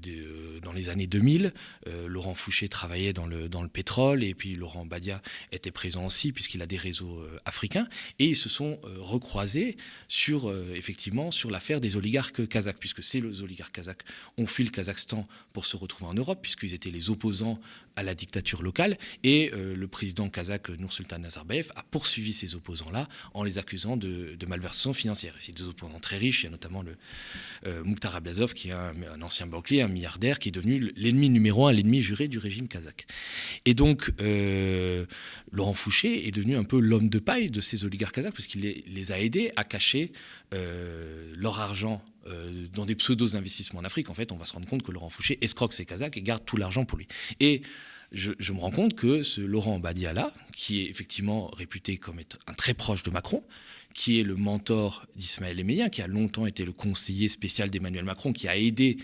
dans les années 2000. Laurent Fouché travaillait dans le, pétrole et puis Laurent Badia était présent aussi puisqu'il a des réseaux africains. Et ils se sont recroisés sur effectivement sur l'affaire des oligarques kazakhs puisque ces oligarques kazakhs ont fui le Kazakhstan pour se retrouver en Europe puisqu'ils étaient les opposants à la dictature locale. Et le président kazakh Nursultan Nazarbayev a poursuivi ces opposants-là en les accusant de, de malversation financière c'est deux opposants très riches. Il y a notamment le euh, Mukhtar Ablazov, qui est un, ancien banquier, un milliardaire, qui est devenu l'ennemi numéro un, l'ennemi juré du régime kazakh. Et donc, euh, Laurent Fouché est devenu un peu l'homme de paille de ces oligarques kazakhs, parce qu'il les, a aidés à cacher euh, leur argent dans des pseudos investissements en Afrique. En fait, on va se rendre compte que Laurent Fouché escroque ses Kazakhs et garde tout l'argent pour lui. Et je, me rends compte que ce Laurent Badiala, qui est effectivement réputé comme être un très proche de Macron, qui est le mentor d'Ismaël Emeyen, qui a longtemps été le conseiller spécial d'Emmanuel Macron, qui a aidé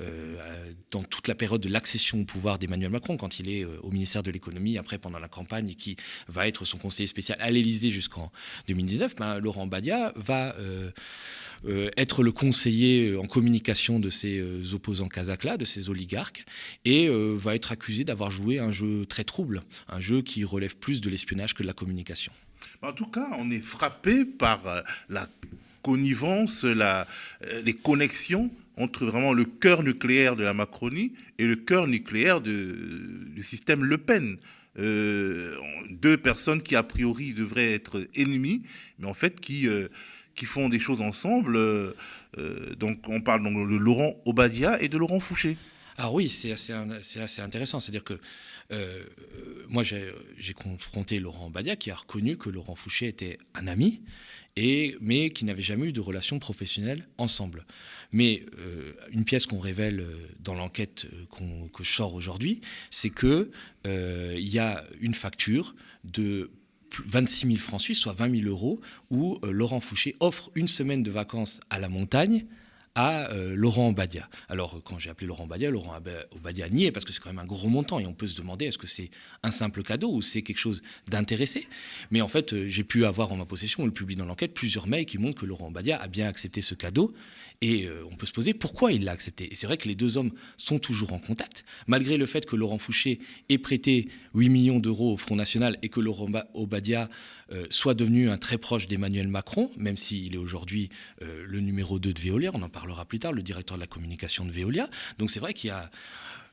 euh, dans toute la période de l'accession au pouvoir d'Emmanuel Macron, quand il est euh, au ministère de l'économie, après pendant la campagne, et qui va être son conseiller spécial à l'Élysée jusqu'en 2019, ben, Laurent Badia va euh, être le conseiller en communication de ces opposants kazakhs-là, de ces oligarques, et va être accusé d'avoir joué un jeu très trouble, un jeu qui relève plus de l'espionnage que de la communication. En tout cas, on est frappé par la connivence, la, les connexions entre vraiment le cœur nucléaire de la Macronie et le cœur nucléaire du système Le Pen. Euh, deux personnes qui a priori devraient être ennemies, mais en fait qui, euh, qui font des choses ensemble. Euh, donc on parle donc de Laurent Obadia et de Laurent Fouché. Ah oui, c'est assez, assez, intéressant. C'est-à-dire que moi, j'ai confronté Laurent Obadia qui a reconnu que Laurent Fouché était un ami mais qui n'avaient jamais eu de relation professionnelle ensemble. Mais euh, une pièce qu'on révèle euh, dans l'enquête euh, que je sors aujourd'hui, c'est qu'il il y a une facture de 26 000 francs suisses, soit 20 000 euros, où Laurent Fouché offre une semaine de vacances à la montagne à euh, Laurent Obadia. Alors, quand j'ai appelé Laurent Obadia, Laurent Obadia nié parce que c'est quand même un gros montant et on peut se demander est-ce que c'est un simple cadeau ou c'est quelque chose d'intéressé? Mais en fait, euh, j'ai pu avoir en ma possession, on le publie dans l'enquête, plusieurs mails qui montrent que Laurent Obadia a bien accepté ce cadeau et euh, on peut se poser pourquoi il l'a accepté. Et c'est vrai que les deux hommes sont toujours en contact, malgré le fait que Laurent Fouché ait prêté 8 millions d'euros au Front National et que Laurent Obadia euh, soit devenu un très proche d'Emmanuel Macron, même s'il est aujourd'hui euh, le numéro 2 de Veolia, on en parlera plus tard, le directeur de la communication de Veolia. Donc c'est vrai qu'il y a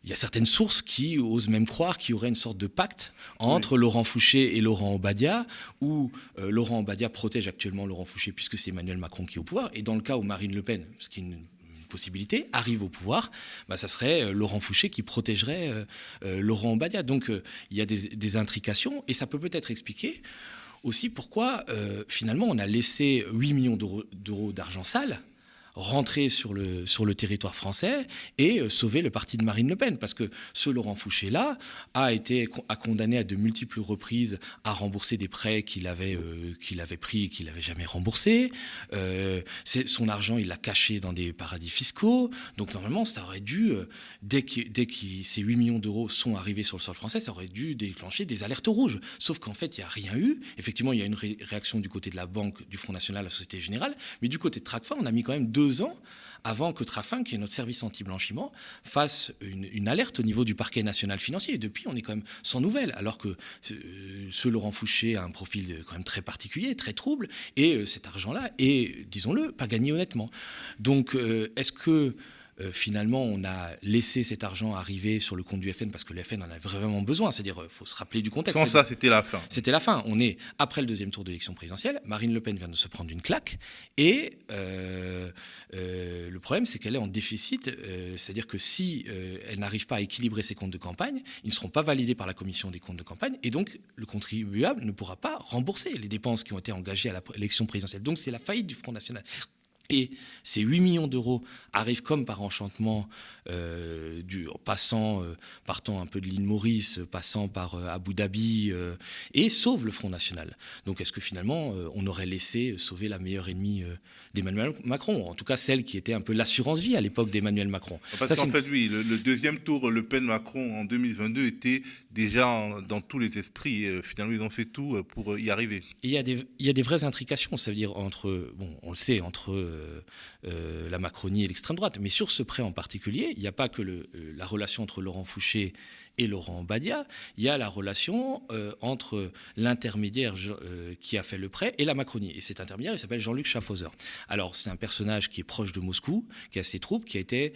il y a certaines sources qui osent même croire qu'il y aurait une sorte de pacte entre Laurent Fouché et Laurent Obadia, où euh, Laurent Obadia protège actuellement Laurent Fouché puisque c'est Emmanuel Macron qui est au pouvoir. Et dans le cas où Marine Le Pen, ce qui est une, possibilité, arrive au pouvoir, bah, ça serait euh, Laurent Fouché qui protégerait euh, Laurent Obadia. Donc il y a des, des, intrications et ça peut peut-être expliquer aussi pourquoi finalement on a laissé 8 millions d'euros d'argent sale rentrer sur le, sur le territoire français et euh, sauver le parti de Marine Le Pen. Parce que ce Laurent Fouché-là a été a condamné à de multiples reprises à rembourser des prêts qu'il avait, euh, qu'il avait pris et qu'il n'avait jamais remboursés. Euh, son argent, il l'a caché dans des paradis fiscaux. Donc normalement, ça aurait dû, dès que, ces 8 millions d'euros sont arrivés sur le sol français, ça aurait dû déclencher des alertes rouges. Sauf qu'en fait, il n'y a rien eu. Effectivement, il y a une réaction du côté de la banque, du Front National, la Société Générale. Mais du côté de Tracfa, on a mis quand même deux ans avant que Trafin, qui est notre service anti-blanchiment, fasse une, alerte au niveau du parquet national financier. Et depuis, on est quand même sans nouvelles, alors que euh, ce Laurent Fouché a un profil quand même très particulier, très trouble, et euh, cet argent-là est, disons-le, pas gagné honnêtement. Donc, euh, est-ce que euh, finalement, on a laissé cet argent arriver sur le compte du FN parce que le FN en avait vraiment besoin. C'est-à-dire, il faut se rappeler du contexte. Sans ça, c'était la fin. C'était la fin. On est après le deuxième tour de l'élection présidentielle. Marine Le Pen vient de se prendre une claque. Et euh, euh, le problème, c'est qu'elle est en déficit. C'est-à-dire que si elle n'arrive pas à équilibrer ses comptes de campagne, ils ne seront pas validés par la commission des comptes de campagne. Et donc, le contribuable ne pourra pas rembourser les dépenses qui ont été engagées à l'élection présidentielle. Donc, c'est la faillite du Front National. Et ces 8 millions d'euros arrivent comme par enchantement, euh, du, passant, euh, partant un peu de l'île Maurice, passant par euh, Abu Dhabi, et sauvent le Front National. Donc est-ce que finalement on aurait laissé sauver la meilleure ennemie d'Emmanuel Macron En tout cas celle qui était un peu l'assurance vie à l'époque d'Emmanuel Macron? Parce qu'en fait, oui, le, deuxième tour Le Pen-Macron en 2022 était déjà dans tous les esprits. finalement, ils ont fait tout pour y arriver. il y, a des, il y a des vraies intrications, ça veut dire entre, bon, on le sait, entre euh, euh, la Macronie et l'extrême droite. Mais sur ce prêt en particulier, il n'y a pas que euh, la relation entre Laurent Fouché et Laurent Badia, il y a la relation entre l'intermédiaire qui a fait le prêt et la Macronie. Et cet intermédiaire, il s'appelle Jean-Luc Schaffhauser. Alors, c'est un personnage qui est proche de Moscou, qui a ses troupes, qui a été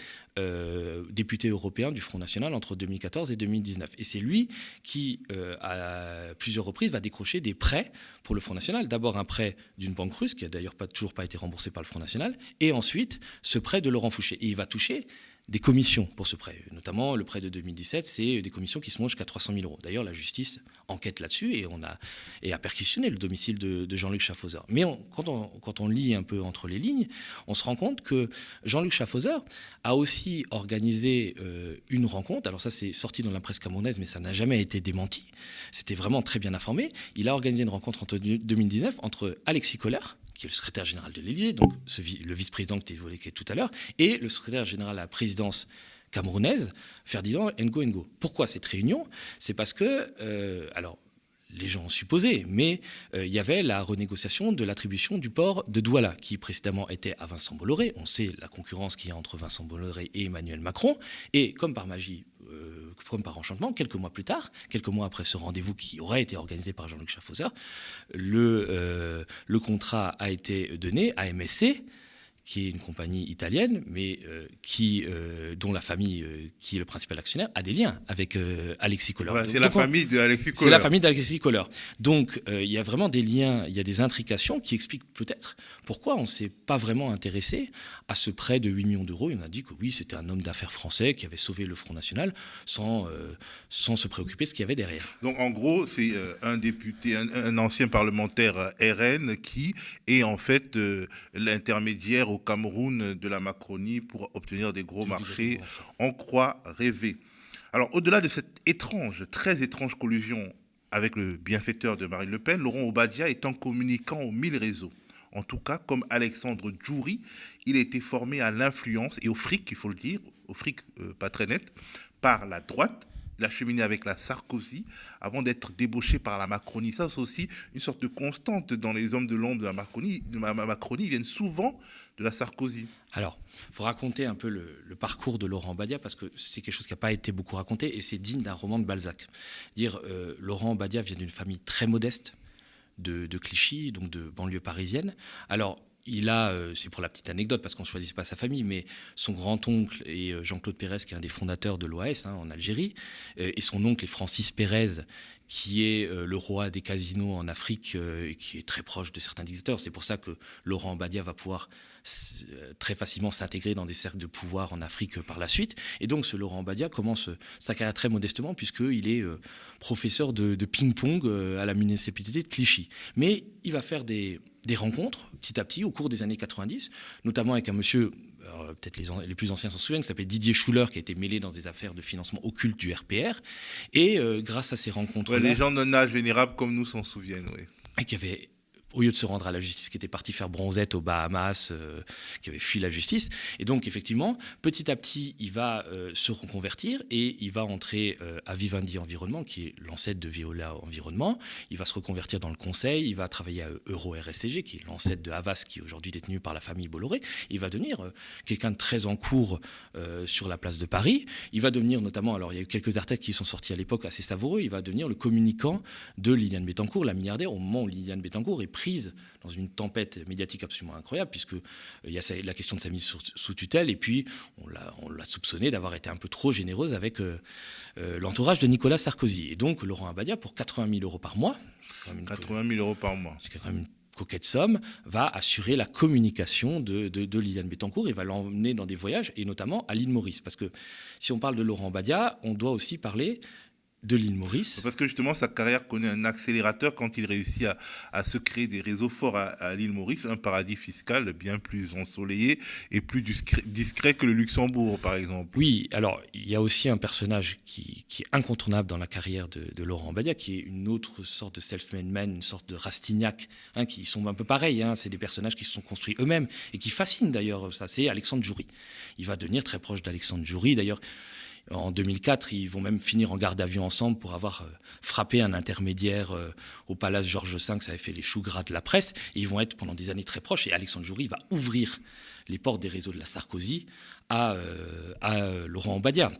député européen du Front National entre 2014 et 2019. Et c'est lui qui, à plusieurs reprises, va décrocher des prêts pour le Front National. D'abord un prêt d'une banque russe, qui a d'ailleurs pas, toujours pas été remboursé par le Front National, et ensuite ce prêt de Laurent Fouché. Et il va toucher des commissions pour ce prêt. Notamment, le prêt de 2017, c'est des commissions qui se montent jusqu'à 300 000 euros. D'ailleurs, la justice enquête là-dessus et, on a, et a perquisitionné le domicile de, Jean-Luc Schaffhauser. Mais quand, on, quand, on, lit un peu entre les lignes, on se rend compte que Jean-Luc Schaffhauser a aussi organisé euh, une rencontre. Alors ça, c'est sorti dans la presse camerounaise, mais ça n'a jamais été démenti. C'était vraiment très bien informé. Il a organisé une rencontre en 2019 entre Alexis Kohler, qui est le secrétaire général de l'Élysée, donc le vice-président que tu évoquais tout à l'heure, et le secrétaire général à la présidence camerounaise, Ferdinand Ngo Ngo. Pourquoi cette réunion? C'est parce que, euh, alors, les gens ont supposé, mais euh, il y avait la renégociation de l'attribution du port de Douala, qui précédemment était à Vincent Bolloré. On sait la concurrence qu'il y a entre Vincent Bolloré et Emmanuel Macron. Et comme par magie, comme par enchantement, quelques mois plus tard, quelques mois après ce rendez-vous qui aurait été organisé par Jean-Luc Schaffhauser, le, euh, le contrat a été donné à MSC qui est une compagnie italienne, mais euh, qui, euh, dont la famille, euh, qui est le principal actionnaire, a des liens avec Alexis Kohler. c'est la famille d'Alexis Kohler. C'est la famille d'Alexis Kohler. Donc il y a vraiment des liens, il y a des intrications qui expliquent peut-être pourquoi on ne s'est pas vraiment intéressé à ce prêt de 8 millions d'euros. On a dit que oui, c'était un homme d'affaires français qui avait sauvé le Front National sans, sans se préoccuper de ce qu'il y avait derrière. Donc en gros, c'est un député, un, un, ancien parlementaire RN qui est en fait l'intermédiaire au Cameroun de la Macronie pour obtenir des gros marchés. On croit rêver. Alors, au-delà de cette étrange, très étrange collusion avec le bienfaiteur de Marine Le Pen, Laurent Obadia est un communicant aux mille réseaux. En tout cas, comme Alexandre Djouri, il a été formé à l'influence et au fric, il faut le dire, au fric euh, pas très net, par la droite il a cheminé avec la Sarkozy avant d'être débauché par la Macronie. Ça, c'est aussi une sorte de constante dans les hommes de l'ombre de la Macronie. De la Macronie, viennent souvent de la Sarkozy. Alors, il faut raconter un peu le, parcours de Laurent Badia parce que c'est quelque chose qui n'a pas été beaucoup raconté et c'est digne d'un roman de Balzac. Dire euh, Laurent Badia vient d'une famille très modeste de, de Clichy, donc de banlieue parisienne. Alors, il a, euh, c'est pour la petite anecdote parce qu'on ne choisit pas sa famille, mais son grand-oncle est euh, Jean-Claude Pérez, qui est un des fondateurs de l'OAS hein, en Algérie, euh, et son oncle est Francis Pérez, qui est le roi des casinos en Afrique et qui est très proche de certains dictateurs. C'est pour ça que Laurent Badia va pouvoir très facilement s'intégrer dans des cercles de pouvoir en Afrique par la suite. Et donc ce Laurent Badia commence sa carrière très modestement puisqu'il est professeur de, de ping-pong à la municipalité de Clichy. Mais il va faire des des rencontres petit à petit au cours des années 90, notamment avec un monsieur, peut-être les, les, plus anciens s'en souviennent, qui s'appelait Didier Schuller, qui a été mêlé dans des affaires de financement occulte du RPR. Et euh, grâce à ces rencontres. les gens d'un âge vénérable comme nous s'en souviennent, oui. Et qui avait au lieu de se rendre à la justice, qui était parti faire bronzette aux Bahamas, euh, qui avait fui la justice. Et donc, effectivement, petit à petit, il va euh, se reconvertir et il va entrer euh, à Vivendi Environnement, qui est l'ancêtre de Viola Environnement. Il va se reconvertir dans le conseil. Il va travailler à Euro RSCG, qui est l'ancêtre de Havas, qui est aujourd'hui détenu par la famille Bolloré. Il va devenir quelqu'un de très en cours sur la place de Paris. Il va devenir notamment, alors il y a eu quelques articles qui sont sortis à l'époque assez savoureux, il va devenir le communicant de Liliane Bettencourt, la milliardaire, au moment où Liliane Bettencourt est prise dans une tempête médiatique absolument incroyable, puisqu'il euh, il y a la question de sa mise sous, tutelle, et puis on l'a soupçonné d'avoir été un peu trop généreuse avec euh, euh, l'entourage de Nicolas Sarkozy. Et donc Laurent Abadia, pour 80 000 euros par mois, 80 000 euros par mois, c'est quand même une coquette somme, va assurer la communication de, de, Liliane Bettencourt et va l'emmener dans des voyages, et notamment à l'île Maurice. Parce que si on parle de Laurent Badia, on doit aussi parler de l'île Maurice. Parce que justement, sa carrière connaît un accélérateur quand il réussit à, se créer des réseaux forts à, l'île Maurice, un paradis fiscal bien plus ensoleillé et plus discret, que le Luxembourg, par exemple. Oui, alors il y a aussi un personnage qui, est incontournable dans la carrière de, Laurent Badia, qui est une autre sorte de self-made man, une sorte de Rastignac, hein, qui sont un peu pareils. Hein, c'est des personnages qui se sont construits eux-mêmes et qui fascinent d'ailleurs. Ça, c'est Alexandre Jury. Il va devenir très proche d'Alexandre Jury. D'ailleurs, en 2004, ils vont même finir en garde d'avion ensemble pour avoir euh, frappé un intermédiaire euh, au Palace Georges V, ça avait fait les choux gras de la presse. Ils vont être pendant des années très proches. Et Alexandre Joury va ouvrir les portes des réseaux de la Sarkozy à, euh, à Laurent Obadia.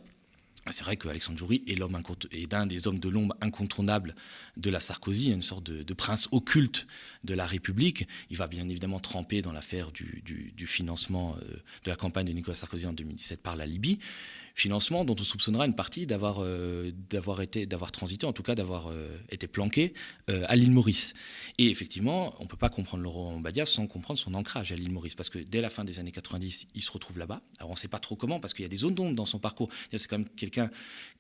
C'est vrai qu'Alexandre Joury est, l'homme est un des hommes de l'ombre incontournables de la Sarkozy, une sorte de, prince occulte de la République. Il va bien évidemment tremper dans l'affaire du, financement euh, de la campagne de Nicolas Sarkozy en 2017 par la Libye. Financement dont on soupçonnera une partie d'avoir euh, été d'avoir transité, en tout cas d'avoir euh, été planqué à l'île Maurice. Et effectivement, on ne peut pas comprendre Laurent Badia sans comprendre son ancrage à l'île Maurice, parce que dès la fin des années 90, il se retrouve là-bas. Alors on ne sait pas trop comment, parce qu'il y a des zones d'ombre dans son parcours. C'est quand même quelqu'un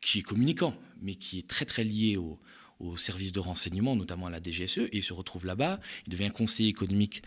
qui est communicant, mais qui est très très lié au, au service de renseignement, notamment à la DGSE, et il se retrouve là-bas. Il devient conseiller économique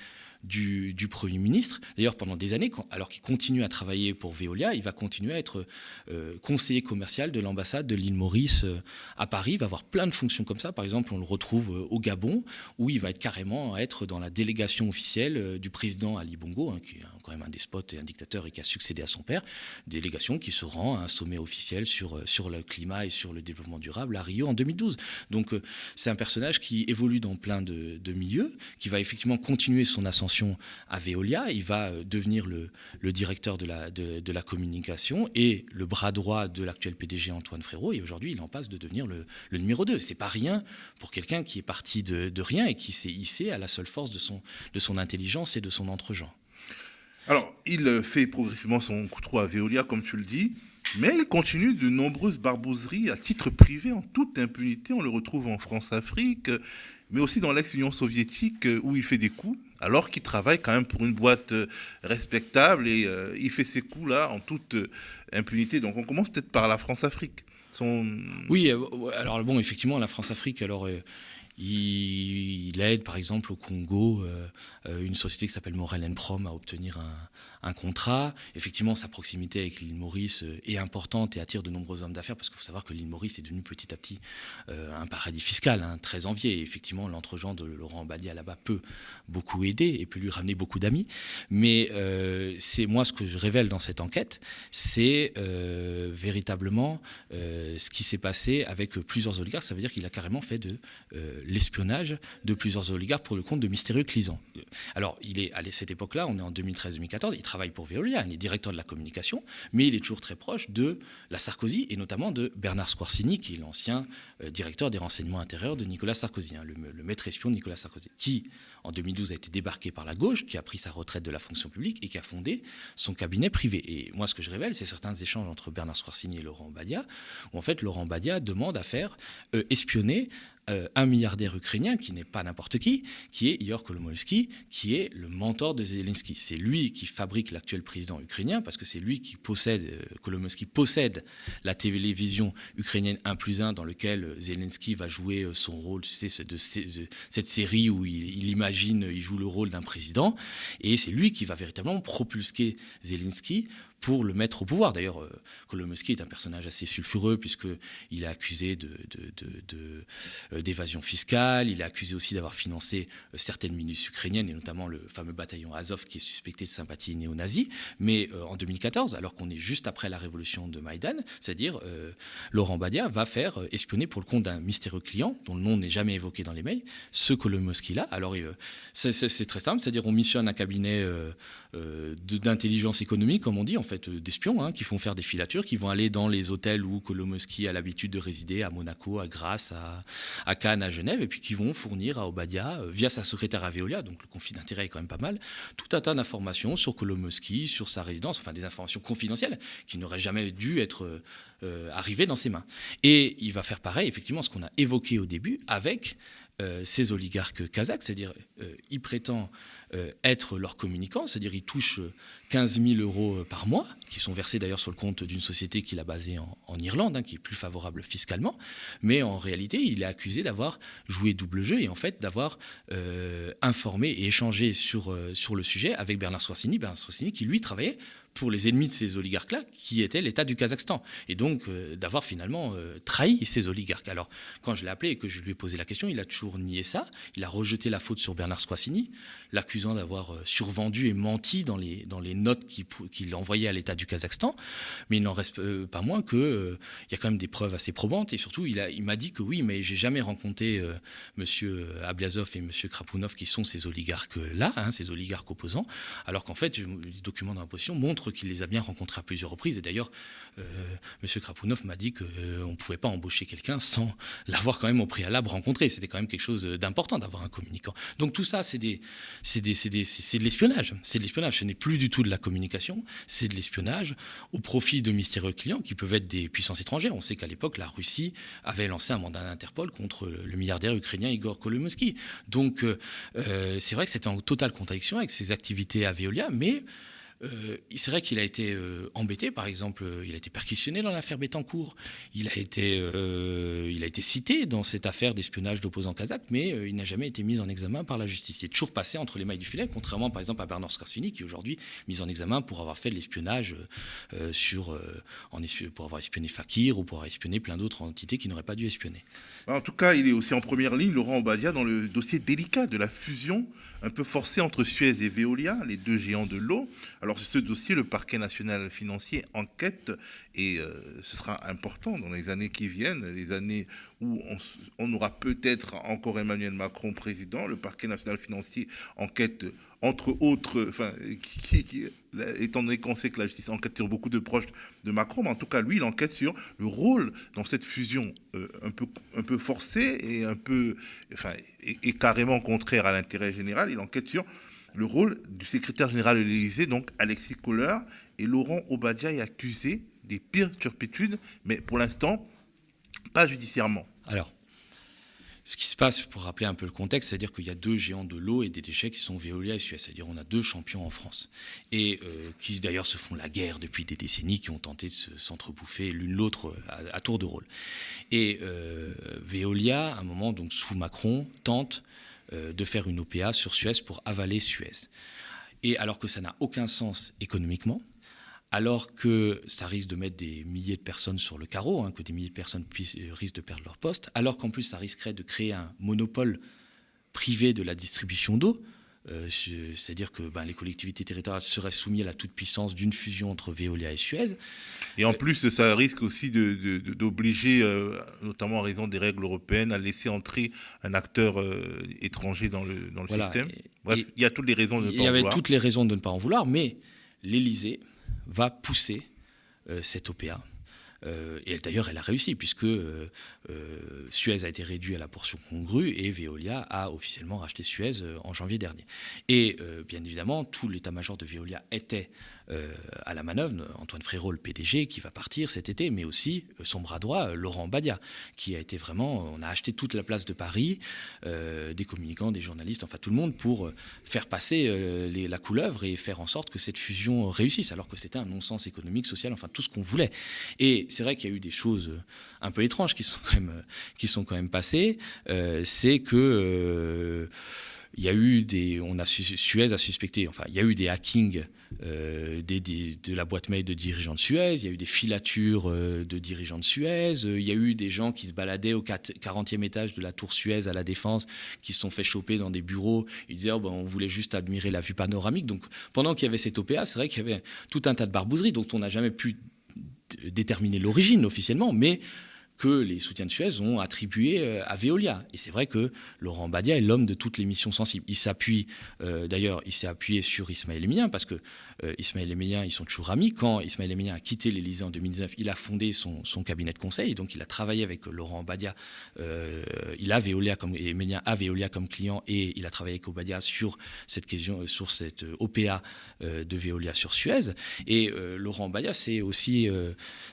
du, Premier ministre. D'ailleurs, pendant des années, alors qu'il continue à travailler pour Veolia, il va continuer à être euh, conseiller commercial de l'ambassade de l'île Maurice euh, à Paris. Il va avoir plein de fonctions comme ça. Par exemple, on le retrouve euh, au Gabon, où il va être carrément être dans la délégation officielle du président Ali Bongo, hein, qui est quand même un despote et un dictateur et qui a succédé à son père. Délégation qui se rend à un sommet officiel sur, le climat et sur le développement durable à Rio en 2012. Donc, c'est un personnage qui évolue dans plein de milieux, qui va effectivement continuer son ascension à Veolia. Il va euh, devenir le, directeur de la, communication et le bras droit de l'actuel PDG Antoine Frérot. Et aujourd'hui, il en passe de devenir le, numéro 2. C'est pas rien pour quelqu'un qui est parti de, rien et qui s'est hissé à la seule force de son, intelligence et de son entre-gens. Alors, il fait progressivement son coup trop à Veolia, comme tu le dis. Mais il continue de nombreuses barbouzeries à titre privé en toute impunité. On le retrouve en France-Afrique, mais aussi dans l'ex-Union soviétique où il fait des coups alors qu'il travaille quand même pour une boîte euh, respectable et euh, il fait ses coups là en toute euh, impunité. Donc on commence peut-être par la France-Afrique. Oui, alors bon, effectivement, la France-Afrique, alors il, aide par exemple au Congo une société qui s'appelle Morel Prom à obtenir un, un contrat. Effectivement, sa proximité avec l'île Maurice euh, est importante et attire de nombreux hommes d'affaires parce qu'il faut savoir que l'île Maurice est devenue petit à petit euh, un paradis fiscal hein, très envié. Et effectivement, l'entregent de Laurent Badia là-bas peut beaucoup aider et peut lui ramener beaucoup d'amis. Mais euh, c'est moi ce que je révèle dans cette enquête, c'est véritablement ce qui s'est passé avec plusieurs oligarques. Ça veut dire qu'il a carrément fait de l'espionnage de plusieurs oligarques pour le compte de mystérieux clients. Alors, il est à cette époque-là, on est en 2013-2014, il travaille pour Veolia, il est directeur de la communication, mais il est toujours très proche de la Sarkozy et notamment de Bernard Squarcini, qui est l'ancien euh, directeur des renseignements intérieurs de Nicolas Sarkozy, hein, le, maître espion de Nicolas Sarkozy, qui en 2012 a été débarqué par la gauche, qui a pris sa retraite de la fonction publique et qui a fondé son cabinet privé. Et moi, ce que je révèle, c'est certains échanges entre Bernard Squarcini et Laurent Badia, où en fait Laurent Badia demande à faire euh, espionner euh, un milliardaire ukrainien qui n'est pas n'importe qui, qui est Igor Kolomolsky, qui est le mentor de Zelensky. C'est lui qui fabrique l'actuel président ukrainien parce que c'est lui qui possède, euh, possède la télévision ukrainienne 1 plus 1 dans lequel euh, Zelensky va jouer son rôle, tu sais, cette série où il, imagine, il joue le rôle d'un président. Et c'est lui qui va véritablement propulser Zelensky pour le mettre au pouvoir. D'ailleurs, euh, Kolomowski est un personnage assez sulfureux puisqu'il est accusé euh, d'évasion fiscale, il est accusé aussi d'avoir financé euh, certaines milices ukrainiennes et notamment le fameux bataillon Azov qui est suspecté de sympathie néo-nazie. Mais en 2014, alors qu'on est juste après la révolution de Maïdan, c'est-à-dire Laurent Badia va faire espionner pour le compte d'un mystérieux client dont le nom n'est jamais évoqué dans les mails, ce Kolomowski-là. Alors c'est très simple, c'est-à-dire on missionne un cabinet d'intelligence économique, comme on dit, en fait euh, d'espions hein, qui font faire des filatures, qui vont aller dans les hôtels où Kolomowski a l'habitude de résider, à Monaco, à Grasse, à, Cannes, à Genève, et puis qui vont fournir à Obadia, euh, via sa secrétaire à Veolia, donc le conflit d'intérêt est quand même pas mal, tout un tas d'informations sur Kolomowski, sur sa résidence, enfin des informations confidentielles qui n'auraient jamais dû être euh, arrivées dans ses mains. Et il va faire pareil, effectivement, ce qu'on a évoqué au début, avec ces oligarques kazakhs, c'est-à-dire il prétend euh, être leur communicant, c'est-à-dire ils touchent 15 000 euros euh, par mois, qui sont versés d'ailleurs sur le compte d'une société qu'il a basée en, Irlande, hein, qui est plus favorable fiscalement, mais en réalité il est accusé d'avoir joué double jeu et en fait d'avoir euh, informé et échangé sur, sur le sujet avec Bernard Swassini, Bernard Swassini qui lui travaillait pour les ennemis de ces oligarques-là, qui étaient l'État du Kazakhstan. Et donc, d'avoir finalement trahi ces oligarques. Alors, quand je l'ai appelé et que je lui ai posé la question, il a toujours nié ça. Il a rejeté la faute sur Bernard Squassini, l'accusant d'avoir euh, survendu et menti dans les, dans les notes qu'il envoyait à l'État du Kazakhstan. Mais il n'en reste euh, pas moins qu'il euh, y a quand même des preuves assez probantes. Et surtout, il m'a il dit que oui, mais j'ai jamais rencontré M. Monsieur Ablyazov et M. Krapounov, qui sont ces oligarques-là, hein, ces oligarques opposants, alors qu'en fait, les documents d'imposition montrent qu'il les a bien rencontrés à plusieurs reprises. Et d'ailleurs, M. Krapounov m'a dit qu'on ne pouvait pas embaucher quelqu'un sans l'avoir quand même au préalable rencontré. C'était quand même quelque chose d'important d'avoir un communicant. Donc tout ça, c'est des, c'est de l'espionnage. C'est de l'espionnage. Ce n'est plus du tout de la communication, c'est de l'espionnage au profit de mystérieux clients qui peuvent être des puissances étrangères. On sait qu'à l'époque, la Russie avait lancé un mandat d'Interpol contre le milliardaire ukrainien Igor Kolomoisky. Donc euh, euh, c'est vrai que c'était en totale contradiction avec ses activités à Veolia, mais euh, c'est vrai qu'il a été euh, embêté, par exemple, euh, il a été perquisitionné dans l'affaire Bettencourt, il a été, il a été cité dans cette affaire d'espionnage d'opposants kazakhs, mais il n'a jamais été mis en examen par la justice. Il est toujours passé entre les mailles du filet, contrairement par exemple à Bernard Skarsfini, qui est aujourd'hui mis en examen pour avoir fait de l'espionnage sur, en, pour avoir espionné Fakir ou pour avoir espionné plein d'autres entités qui n'auraient pas dû espionner. En tout cas, il est aussi en première ligne, Laurent Obadia, dans le dossier délicat de la fusion un peu forcée entre Suez et Veolia, les deux géants de l'eau. Alors, ce dossier, le parquet national financier enquête, et euh, ce sera important dans les années qui viennent, les années où on, aura peut-être encore Emmanuel Macron président. Le parquet national financier enquête, entre autres, enfin, qui étant donné qu'on sait que la justice enquête sur beaucoup de proches de Macron, mais en tout cas, lui, il enquête sur le rôle dans cette fusion euh, un, peu, un forcée et un peu, enfin, et, carrément contraire à l'intérêt général. Il enquête sur le rôle du secrétaire général de l'Élysée, donc Alexis Kohler, et Laurent Obadia est accusé des pires turpitudes, mais pour l'instant, pas judiciairement. Alors, ce qui se passe, pour rappeler un peu le contexte, c'est-à-dire qu'il y a deux géants de l'eau et des déchets qui sont Veolia et Suez. C'est-à-dire on a deux champions en France. Et euh, qui d'ailleurs se font la guerre depuis des décennies, qui ont tenté de s'entrebouffer l'une l'autre à, tour de rôle. Et euh, Veolia, à un moment, donc sous Macron, tente euh, de faire une OPA sur Suez pour avaler Suez. Et alors que ça n'a aucun sens économiquement, alors que ça risque de mettre des milliers de personnes sur le carreau, hein, que des milliers de personnes euh, risquent de perdre leur poste, alors qu'en plus ça risquerait de créer un monopole privé de la distribution d'eau, euh, c'est-à-dire que ben, les collectivités territoriales seraient soumises à la toute-puissance d'une fusion entre Veolia et Suez. Et en plus, ça risque aussi d'obliger, euh, notamment en raison des règles européennes, à laisser entrer un acteur étranger dans le, système. Bref, il y a toutes les raisons de ne pas en vouloir. Il y avait toutes les raisons de ne pas en vouloir, mais l'Élysée va pousser euh, cette OPA. Euh, et d'ailleurs, elle a réussi, puisque euh, Suez a été réduit à la portion congrue et Veolia a officiellement racheté Suez en janvier dernier. Et bien évidemment, tout l'état-major de Veolia était euh, à la manœuvre, Antoine Frérot, le PDG, qui va partir cet été, mais aussi euh, son bras droit, euh, Laurent Badia, qui a été vraiment, on a acheté toute la place de Paris, des communicants, des journalistes, enfin tout le monde, pour faire passer la couleuvre et faire en sorte que cette fusion réussisse, alors que c'était un non-sens économique, social, enfin tout ce qu'on voulait. Et c'est vrai qu'il y a eu des choses un peu étranges qui sont quand même, qui sont quand même passées. c'est que il y a eu des, on a Suez a suspecté, enfin il y a eu des hackings euh, de la boîte mail de dirigeants de Suez, il y a eu des filatures euh, de dirigeants de Suez, euh, il y a eu des gens qui se baladaient au 40e étage de la tour Suez à la Défense, qui se sont fait choper dans des bureaux, ils disaient oh, ben, on voulait juste admirer la vue panoramique. Donc pendant qu'il y avait cette OPA, c'est vrai qu'il y avait tout un tas de barbouzeries dont on n'a jamais pu déterminer l'origine officiellement, mais que les soutiens de Suez ont attribué euh, à Veolia. Et c'est vrai que Laurent Badia est l'homme de toutes les missions sensibles. Il s'appuie, euh, d'ailleurs, il s'est appuyé sur Ismaël Emilien, parce que euh, Ismaël Emilien, ils sont toujours amis. Quand Ismaël Emilien a quitté l'Élysée en 2019, il a fondé son, cabinet de conseil, donc il a travaillé avec Laurent Badia. il a Veolia comme, Emilien a Veolia comme client, et il a travaillé avec Obadia sur cette question, sur cette OPA de Veolia sur Suez. Et Laurent Badia, c'est aussi,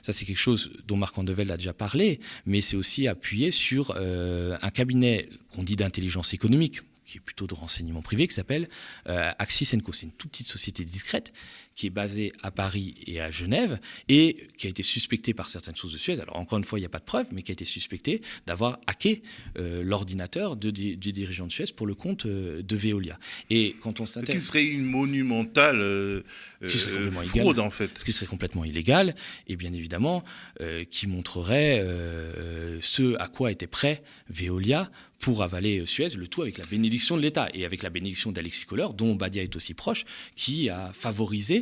ça c'est quelque chose dont Marc Andevelde a déjà parlé, mais c'est aussi appuyé sur euh, un cabinet qu'on dit d'intelligence économique, qui est plutôt de renseignement privé, qui s'appelle euh, Axis Co. C'est une toute petite société discrète qui est basée à Paris et à Genève et qui a été suspectée par certaines sources de Suez. Alors encore une fois, il n'y a pas de preuve, mais qui a été suspectée d'avoir hacké euh, l'ordinateur de, du dirigeant de Suez pour le compte euh, de Veolia. Et quand on s'intéresse... Ce qui serait une monumentale fraude en fait. Ce qui serait complètement illégal et bien évidemment qui montrerait ce à quoi était prêt Veolia pour avaler Suez, le tout avec la bénédiction de l'État et avec la bénédiction d'Alexis Kohler, dont Badia est aussi proche, qui a favorisé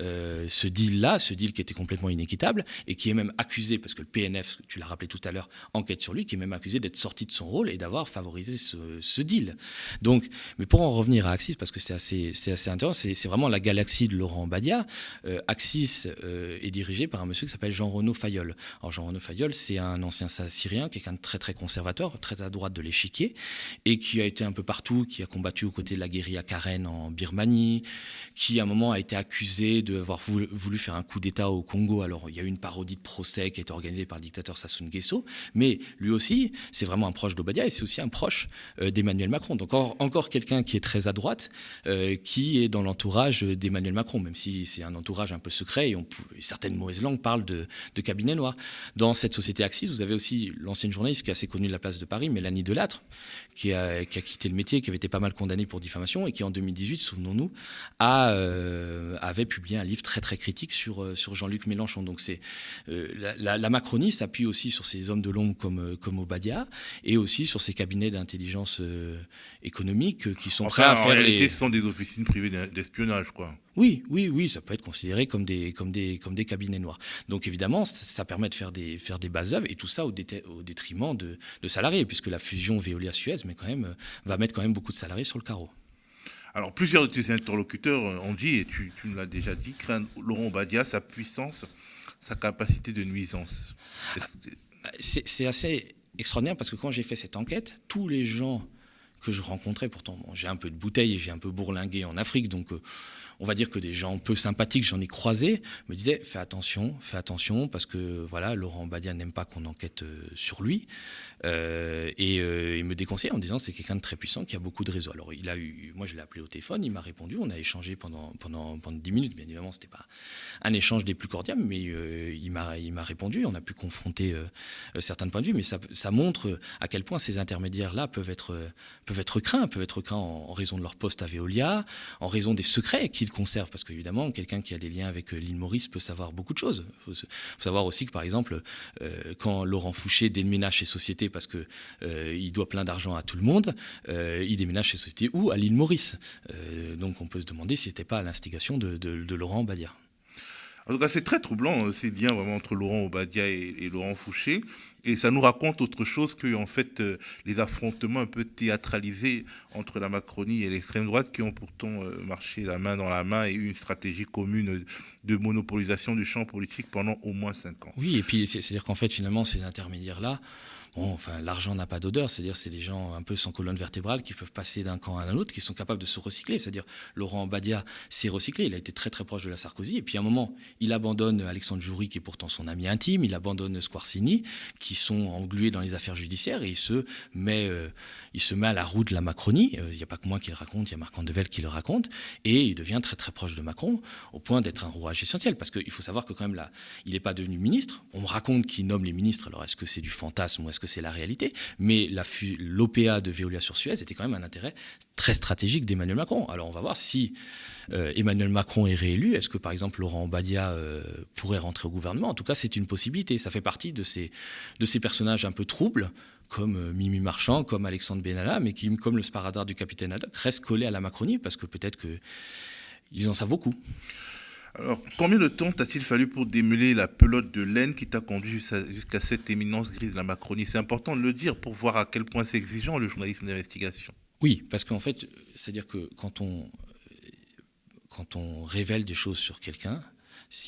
euh, ce deal-là, ce deal qui était complètement inéquitable et qui est même accusé, parce que le PNF, tu l'as rappelé tout à l'heure, enquête sur lui, qui est même accusé d'être sorti de son rôle et d'avoir favorisé ce, deal. Donc, mais pour en revenir à Axis, parce que c'est assez, c'est assez intéressant, c'est, vraiment la galaxie de Laurent Badia. Euh, Axis euh, est dirigé par un monsieur qui s'appelle Jean-Renaud Fayol. Alors, Jean-Renaud Fayol, c'est un ancien syrien, quelqu'un de très très conservateur, très à droite de l'échiquier, et qui a été un peu partout, qui a combattu aux côtés de la guérilla Karen en Birmanie, qui à un moment a été accusé d'avoir voulu faire un coup d'État au Congo. Alors, il y a eu une parodie de procès qui a été organisée par le dictateur Sassou Nguesso, mais lui aussi, c'est vraiment un proche d'Obadia et c'est aussi un proche euh, d'Emmanuel Macron. Donc, encore, quelqu'un qui est très à droite, euh, qui est dans l'entourage d'Emmanuel Macron, même si c'est un entourage un peu secret et certaines mauvaises langues parlent de, cabinet noir. Dans cette société Axis, vous avez aussi l'ancienne journaliste qui est assez connue de la place de Paris, Mélanie Delattre, qui a, qui a quitté le métier, qui avait été pas mal condamnée pour diffamation et qui, en 2018, souvenons-nous, euh, avait publié un livre très très critique sur, euh, sur Jean-Luc Mélenchon. Donc c'est euh, la, Macronie s'appuie aussi sur ces hommes de l'ombre comme, euh, comme Obadia et aussi sur ces cabinets d'intelligence économique qui sont prêts à faire. En réalité, ce sont des officines privées d'espionnage, quoi. Oui, oui, oui, ça peut être considéré comme des, comme des, comme des cabinets noirs. Donc évidemment, ça, permet de faire des, faire des bases œuvres et tout ça au, au détriment de, de, salariés, puisque la fusion Veolia-Suez quand même, va mettre quand même beaucoup de salariés sur le carreau. Alors, plusieurs de tes interlocuteurs ont dit, et tu, tu nous l'as déjà dit, craignent Laurent Badia, sa puissance, sa capacité de nuisance. C'est assez extraordinaire parce que quand j'ai fait cette enquête, tous les gens que je rencontrais, pourtant j'ai un peu de bouteille et j'ai un peu bourlingué en Afrique, donc euh, on va dire que des gens peu sympathiques, j'en ai croisé, me disaient fais attention, fais attention, parce que voilà, Laurent Badia n'aime pas qu'on enquête euh, sur lui. Euh, et euh, il me déconseille en disant c'est quelqu'un de très puissant qui a beaucoup de réseaux. Alors il a eu, moi je l'ai appelé au téléphone, il m'a répondu, on a échangé pendant, pendant, pendant 10 minutes. Bien évidemment, c'était pas un échange des plus cordiaux, mais il m'a répondu, on a pu confronter certains points de vue, mais ça, ça montre à quel point ces intermédiaires-là peuvent être, peuvent être craints, peuvent être craints en, en raison de leur poste à Veolia, en raison des secrets qu'ils conserve, parce qu'évidemment, quelqu'un qui a des liens avec euh, l'île Maurice peut savoir beaucoup de choses. Il faut, savoir aussi que, par exemple, euh, quand Laurent Fouché déménage chez Société parce qu'il euh, doit plein d'argent à tout le monde, il déménage chez Société ou à l'île Maurice. donc on peut se demander si ce n'était pas à l'instigation de, Laurent Badia. C'est très troublant, ces liens vraiment entre Laurent Obadia et, Laurent Fouché. Et ça nous raconte autre chose que, en fait, euh, les affrontements un peu théâtralisés entre la Macronie et l'extrême droite qui ont pourtant euh, marché la main dans la main et eu une stratégie commune de monopolisation du champ politique pendant au moins cinq ans. Oui, et puis c'est-à-dire qu'en fait, finalement, ces intermédiaires-là, enfin, l'argent n'a pas d'odeur, c'est-à-dire c'est des gens un peu sans colonne vertébrale qui peuvent passer d'un camp à un autre, qui sont capables de se recycler. C'est-à-dire Laurent Badia s'est recyclé, il a été très très proche de la Sarkozy, et puis à un moment, il abandonne Alexandre Joury, qui est pourtant son ami intime, il abandonne Squarcini, qui sont englués dans les affaires judiciaires, et il se met, euh, il se met à la roue de la Macronie. Euh, il n'y a pas que moi qui le raconte, il y a Marc Andevel qui le raconte, et il devient très très proche de Macron, au point d'être un rouage essentiel, parce qu'il faut savoir que quand même il n'est pas devenu ministre. On me raconte qu'il nomme les ministres, alors est-ce que c'est du fantasme ou que c'est la réalité, mais l'OPA de Veolia sur Suez était quand même un intérêt très stratégique d'Emmanuel Macron. Alors on va voir si euh, Emmanuel Macron est réélu, est-ce que par exemple Laurent Badia euh, pourrait rentrer au gouvernement? En tout cas, c'est une possibilité. Ça fait partie de ces, de ces personnages un peu troubles comme euh, Mimi Marchand, comme Alexandre Benalla, mais qui, comme le sparadrap du capitaine Haddock, restent collés à la Macronie parce que peut-être qu'ils en savent beaucoup. Alors, combien de temps t'a-t-il fallu pour démêler la pelote de laine qui t'a conduit jusqu'à cette éminence grise de la Macronie? C'est important de le dire pour voir à quel point c'est exigeant le journalisme d'investigation. Oui, parce qu'en fait, c'est-à-dire que quand on, quand on révèle des choses sur quelqu'un,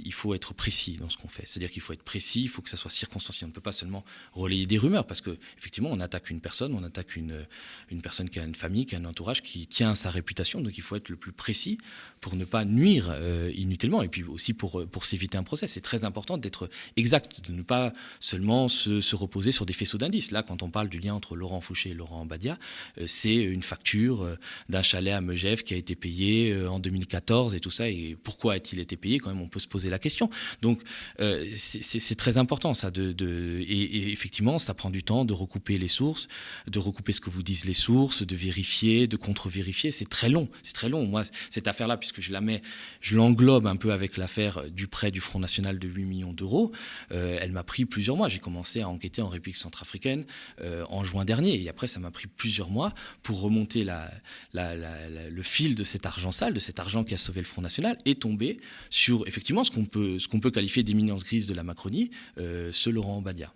il faut être précis dans ce qu'on fait. C'est-à-dire qu'il faut être précis, il faut que ça soit circonstanciel. On ne peut pas seulement relayer des rumeurs, parce qu'effectivement, on attaque une personne, on attaque une, une personne qui a une famille, qui a un entourage, qui tient à sa réputation. Donc il faut être le plus précis pour ne pas nuire euh, inutilement, et puis aussi pour, euh, pour s'éviter un procès. C'est très important d'être exact, de ne pas seulement se, reposer sur des faisceaux d'indices. Là, quand on parle du lien entre Laurent Fouché et Laurent Badia, euh, c'est une facture d'un chalet à Megève qui a été payé en 2014 et tout ça. Et pourquoi a-t-il été payé? Quand même, on peut se poser la question. Donc, euh, c'est très important, ça. De, et, effectivement, ça prend du temps de recouper les sources, de recouper ce que vous disent les sources, de vérifier, de contre-vérifier. C'est très long. C'est très long. Moi, cette affaire-là, puisque je la mets, je l'englobe un peu avec l'affaire du prêt du Front National de 8 millions d'euros, euh, elle m'a pris plusieurs mois. J'ai commencé à enquêter en République centrafricaine euh, en juin dernier. Et après, ça m'a pris plusieurs mois pour remonter la, le fil de cet argent sale, de cet argent qui a sauvé le Front National, et tomber sur effectivement ce qu'on peut, qu'on peut qualifier d'éminence grise de la Macronie, euh, ce Laurent Badia.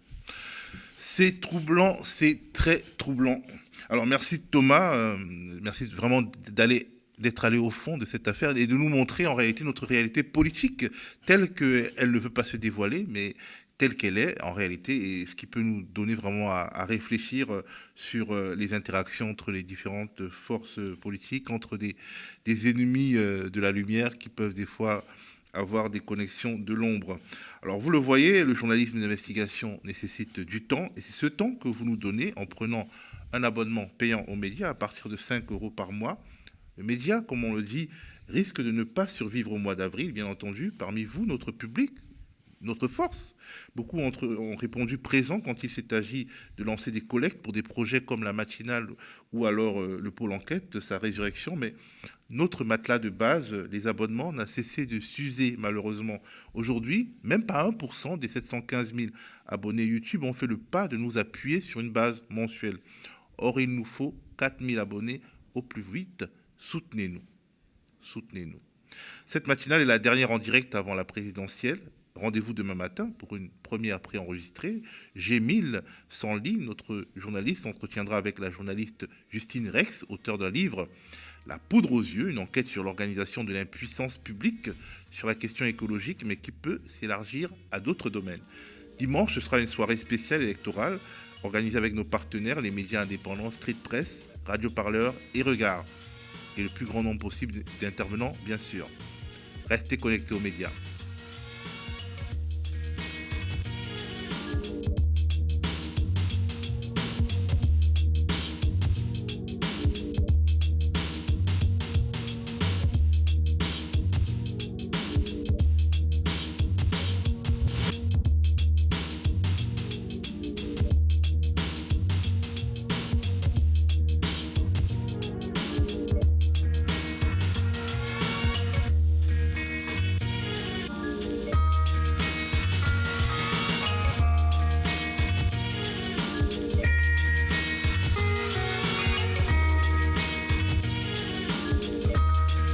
C'est troublant, c'est très troublant. Alors merci Thomas, euh, merci vraiment d'être allé au fond de cette affaire et de nous montrer en réalité notre réalité politique telle qu'elle ne veut pas se dévoiler, mais telle qu'elle est en réalité, et ce qui peut nous donner vraiment à, réfléchir sur euh, les interactions entre les différentes forces politiques, entre des, ennemis de la lumière qui peuvent des fois avoir des connexions de l'ombre. Alors vous le voyez, le journalisme d'investigation nécessite du temps, et c'est ce temps que vous nous donnez en prenant un abonnement payant aux médias à partir de 5 euros par mois. Le média, comme on le dit, risque de ne pas survivre au mois d'avril, bien entendu. Parmi vous, notre public, notre force. Beaucoup ont répondu présent quand il s'est agi de lancer des collectes pour des projets comme la matinale ou alors euh, le pôle enquête de sa résurrection, mais notre matelas de base, les abonnements, n'a cessé de s'user malheureusement. Aujourd'hui, même pas 1% des 715 000 abonnés YouTube ont fait le pas de nous appuyer sur une base mensuelle. Or, il nous faut 4 000 abonnés au plus vite. Soutenez-nous. Soutenez-nous. Cette matinale est la dernière en direct avant la présidentielle. Rendez-vous demain matin pour une première préenregistrée. G1000 sans lit, notre journaliste entretiendra avec la journaliste Justine Rex, auteur d'un livre La poudre aux yeux, une enquête sur l'organisation de l'impuissance publique sur la question écologique, mais qui peut s'élargir à d'autres domaines. Dimanche, ce sera une soirée spéciale électorale organisée avec nos partenaires, les médias indépendants Street Press, Radio Parleur et Regard. Et le plus grand nombre possible d'intervenants, bien sûr. Restez connectés aux médias.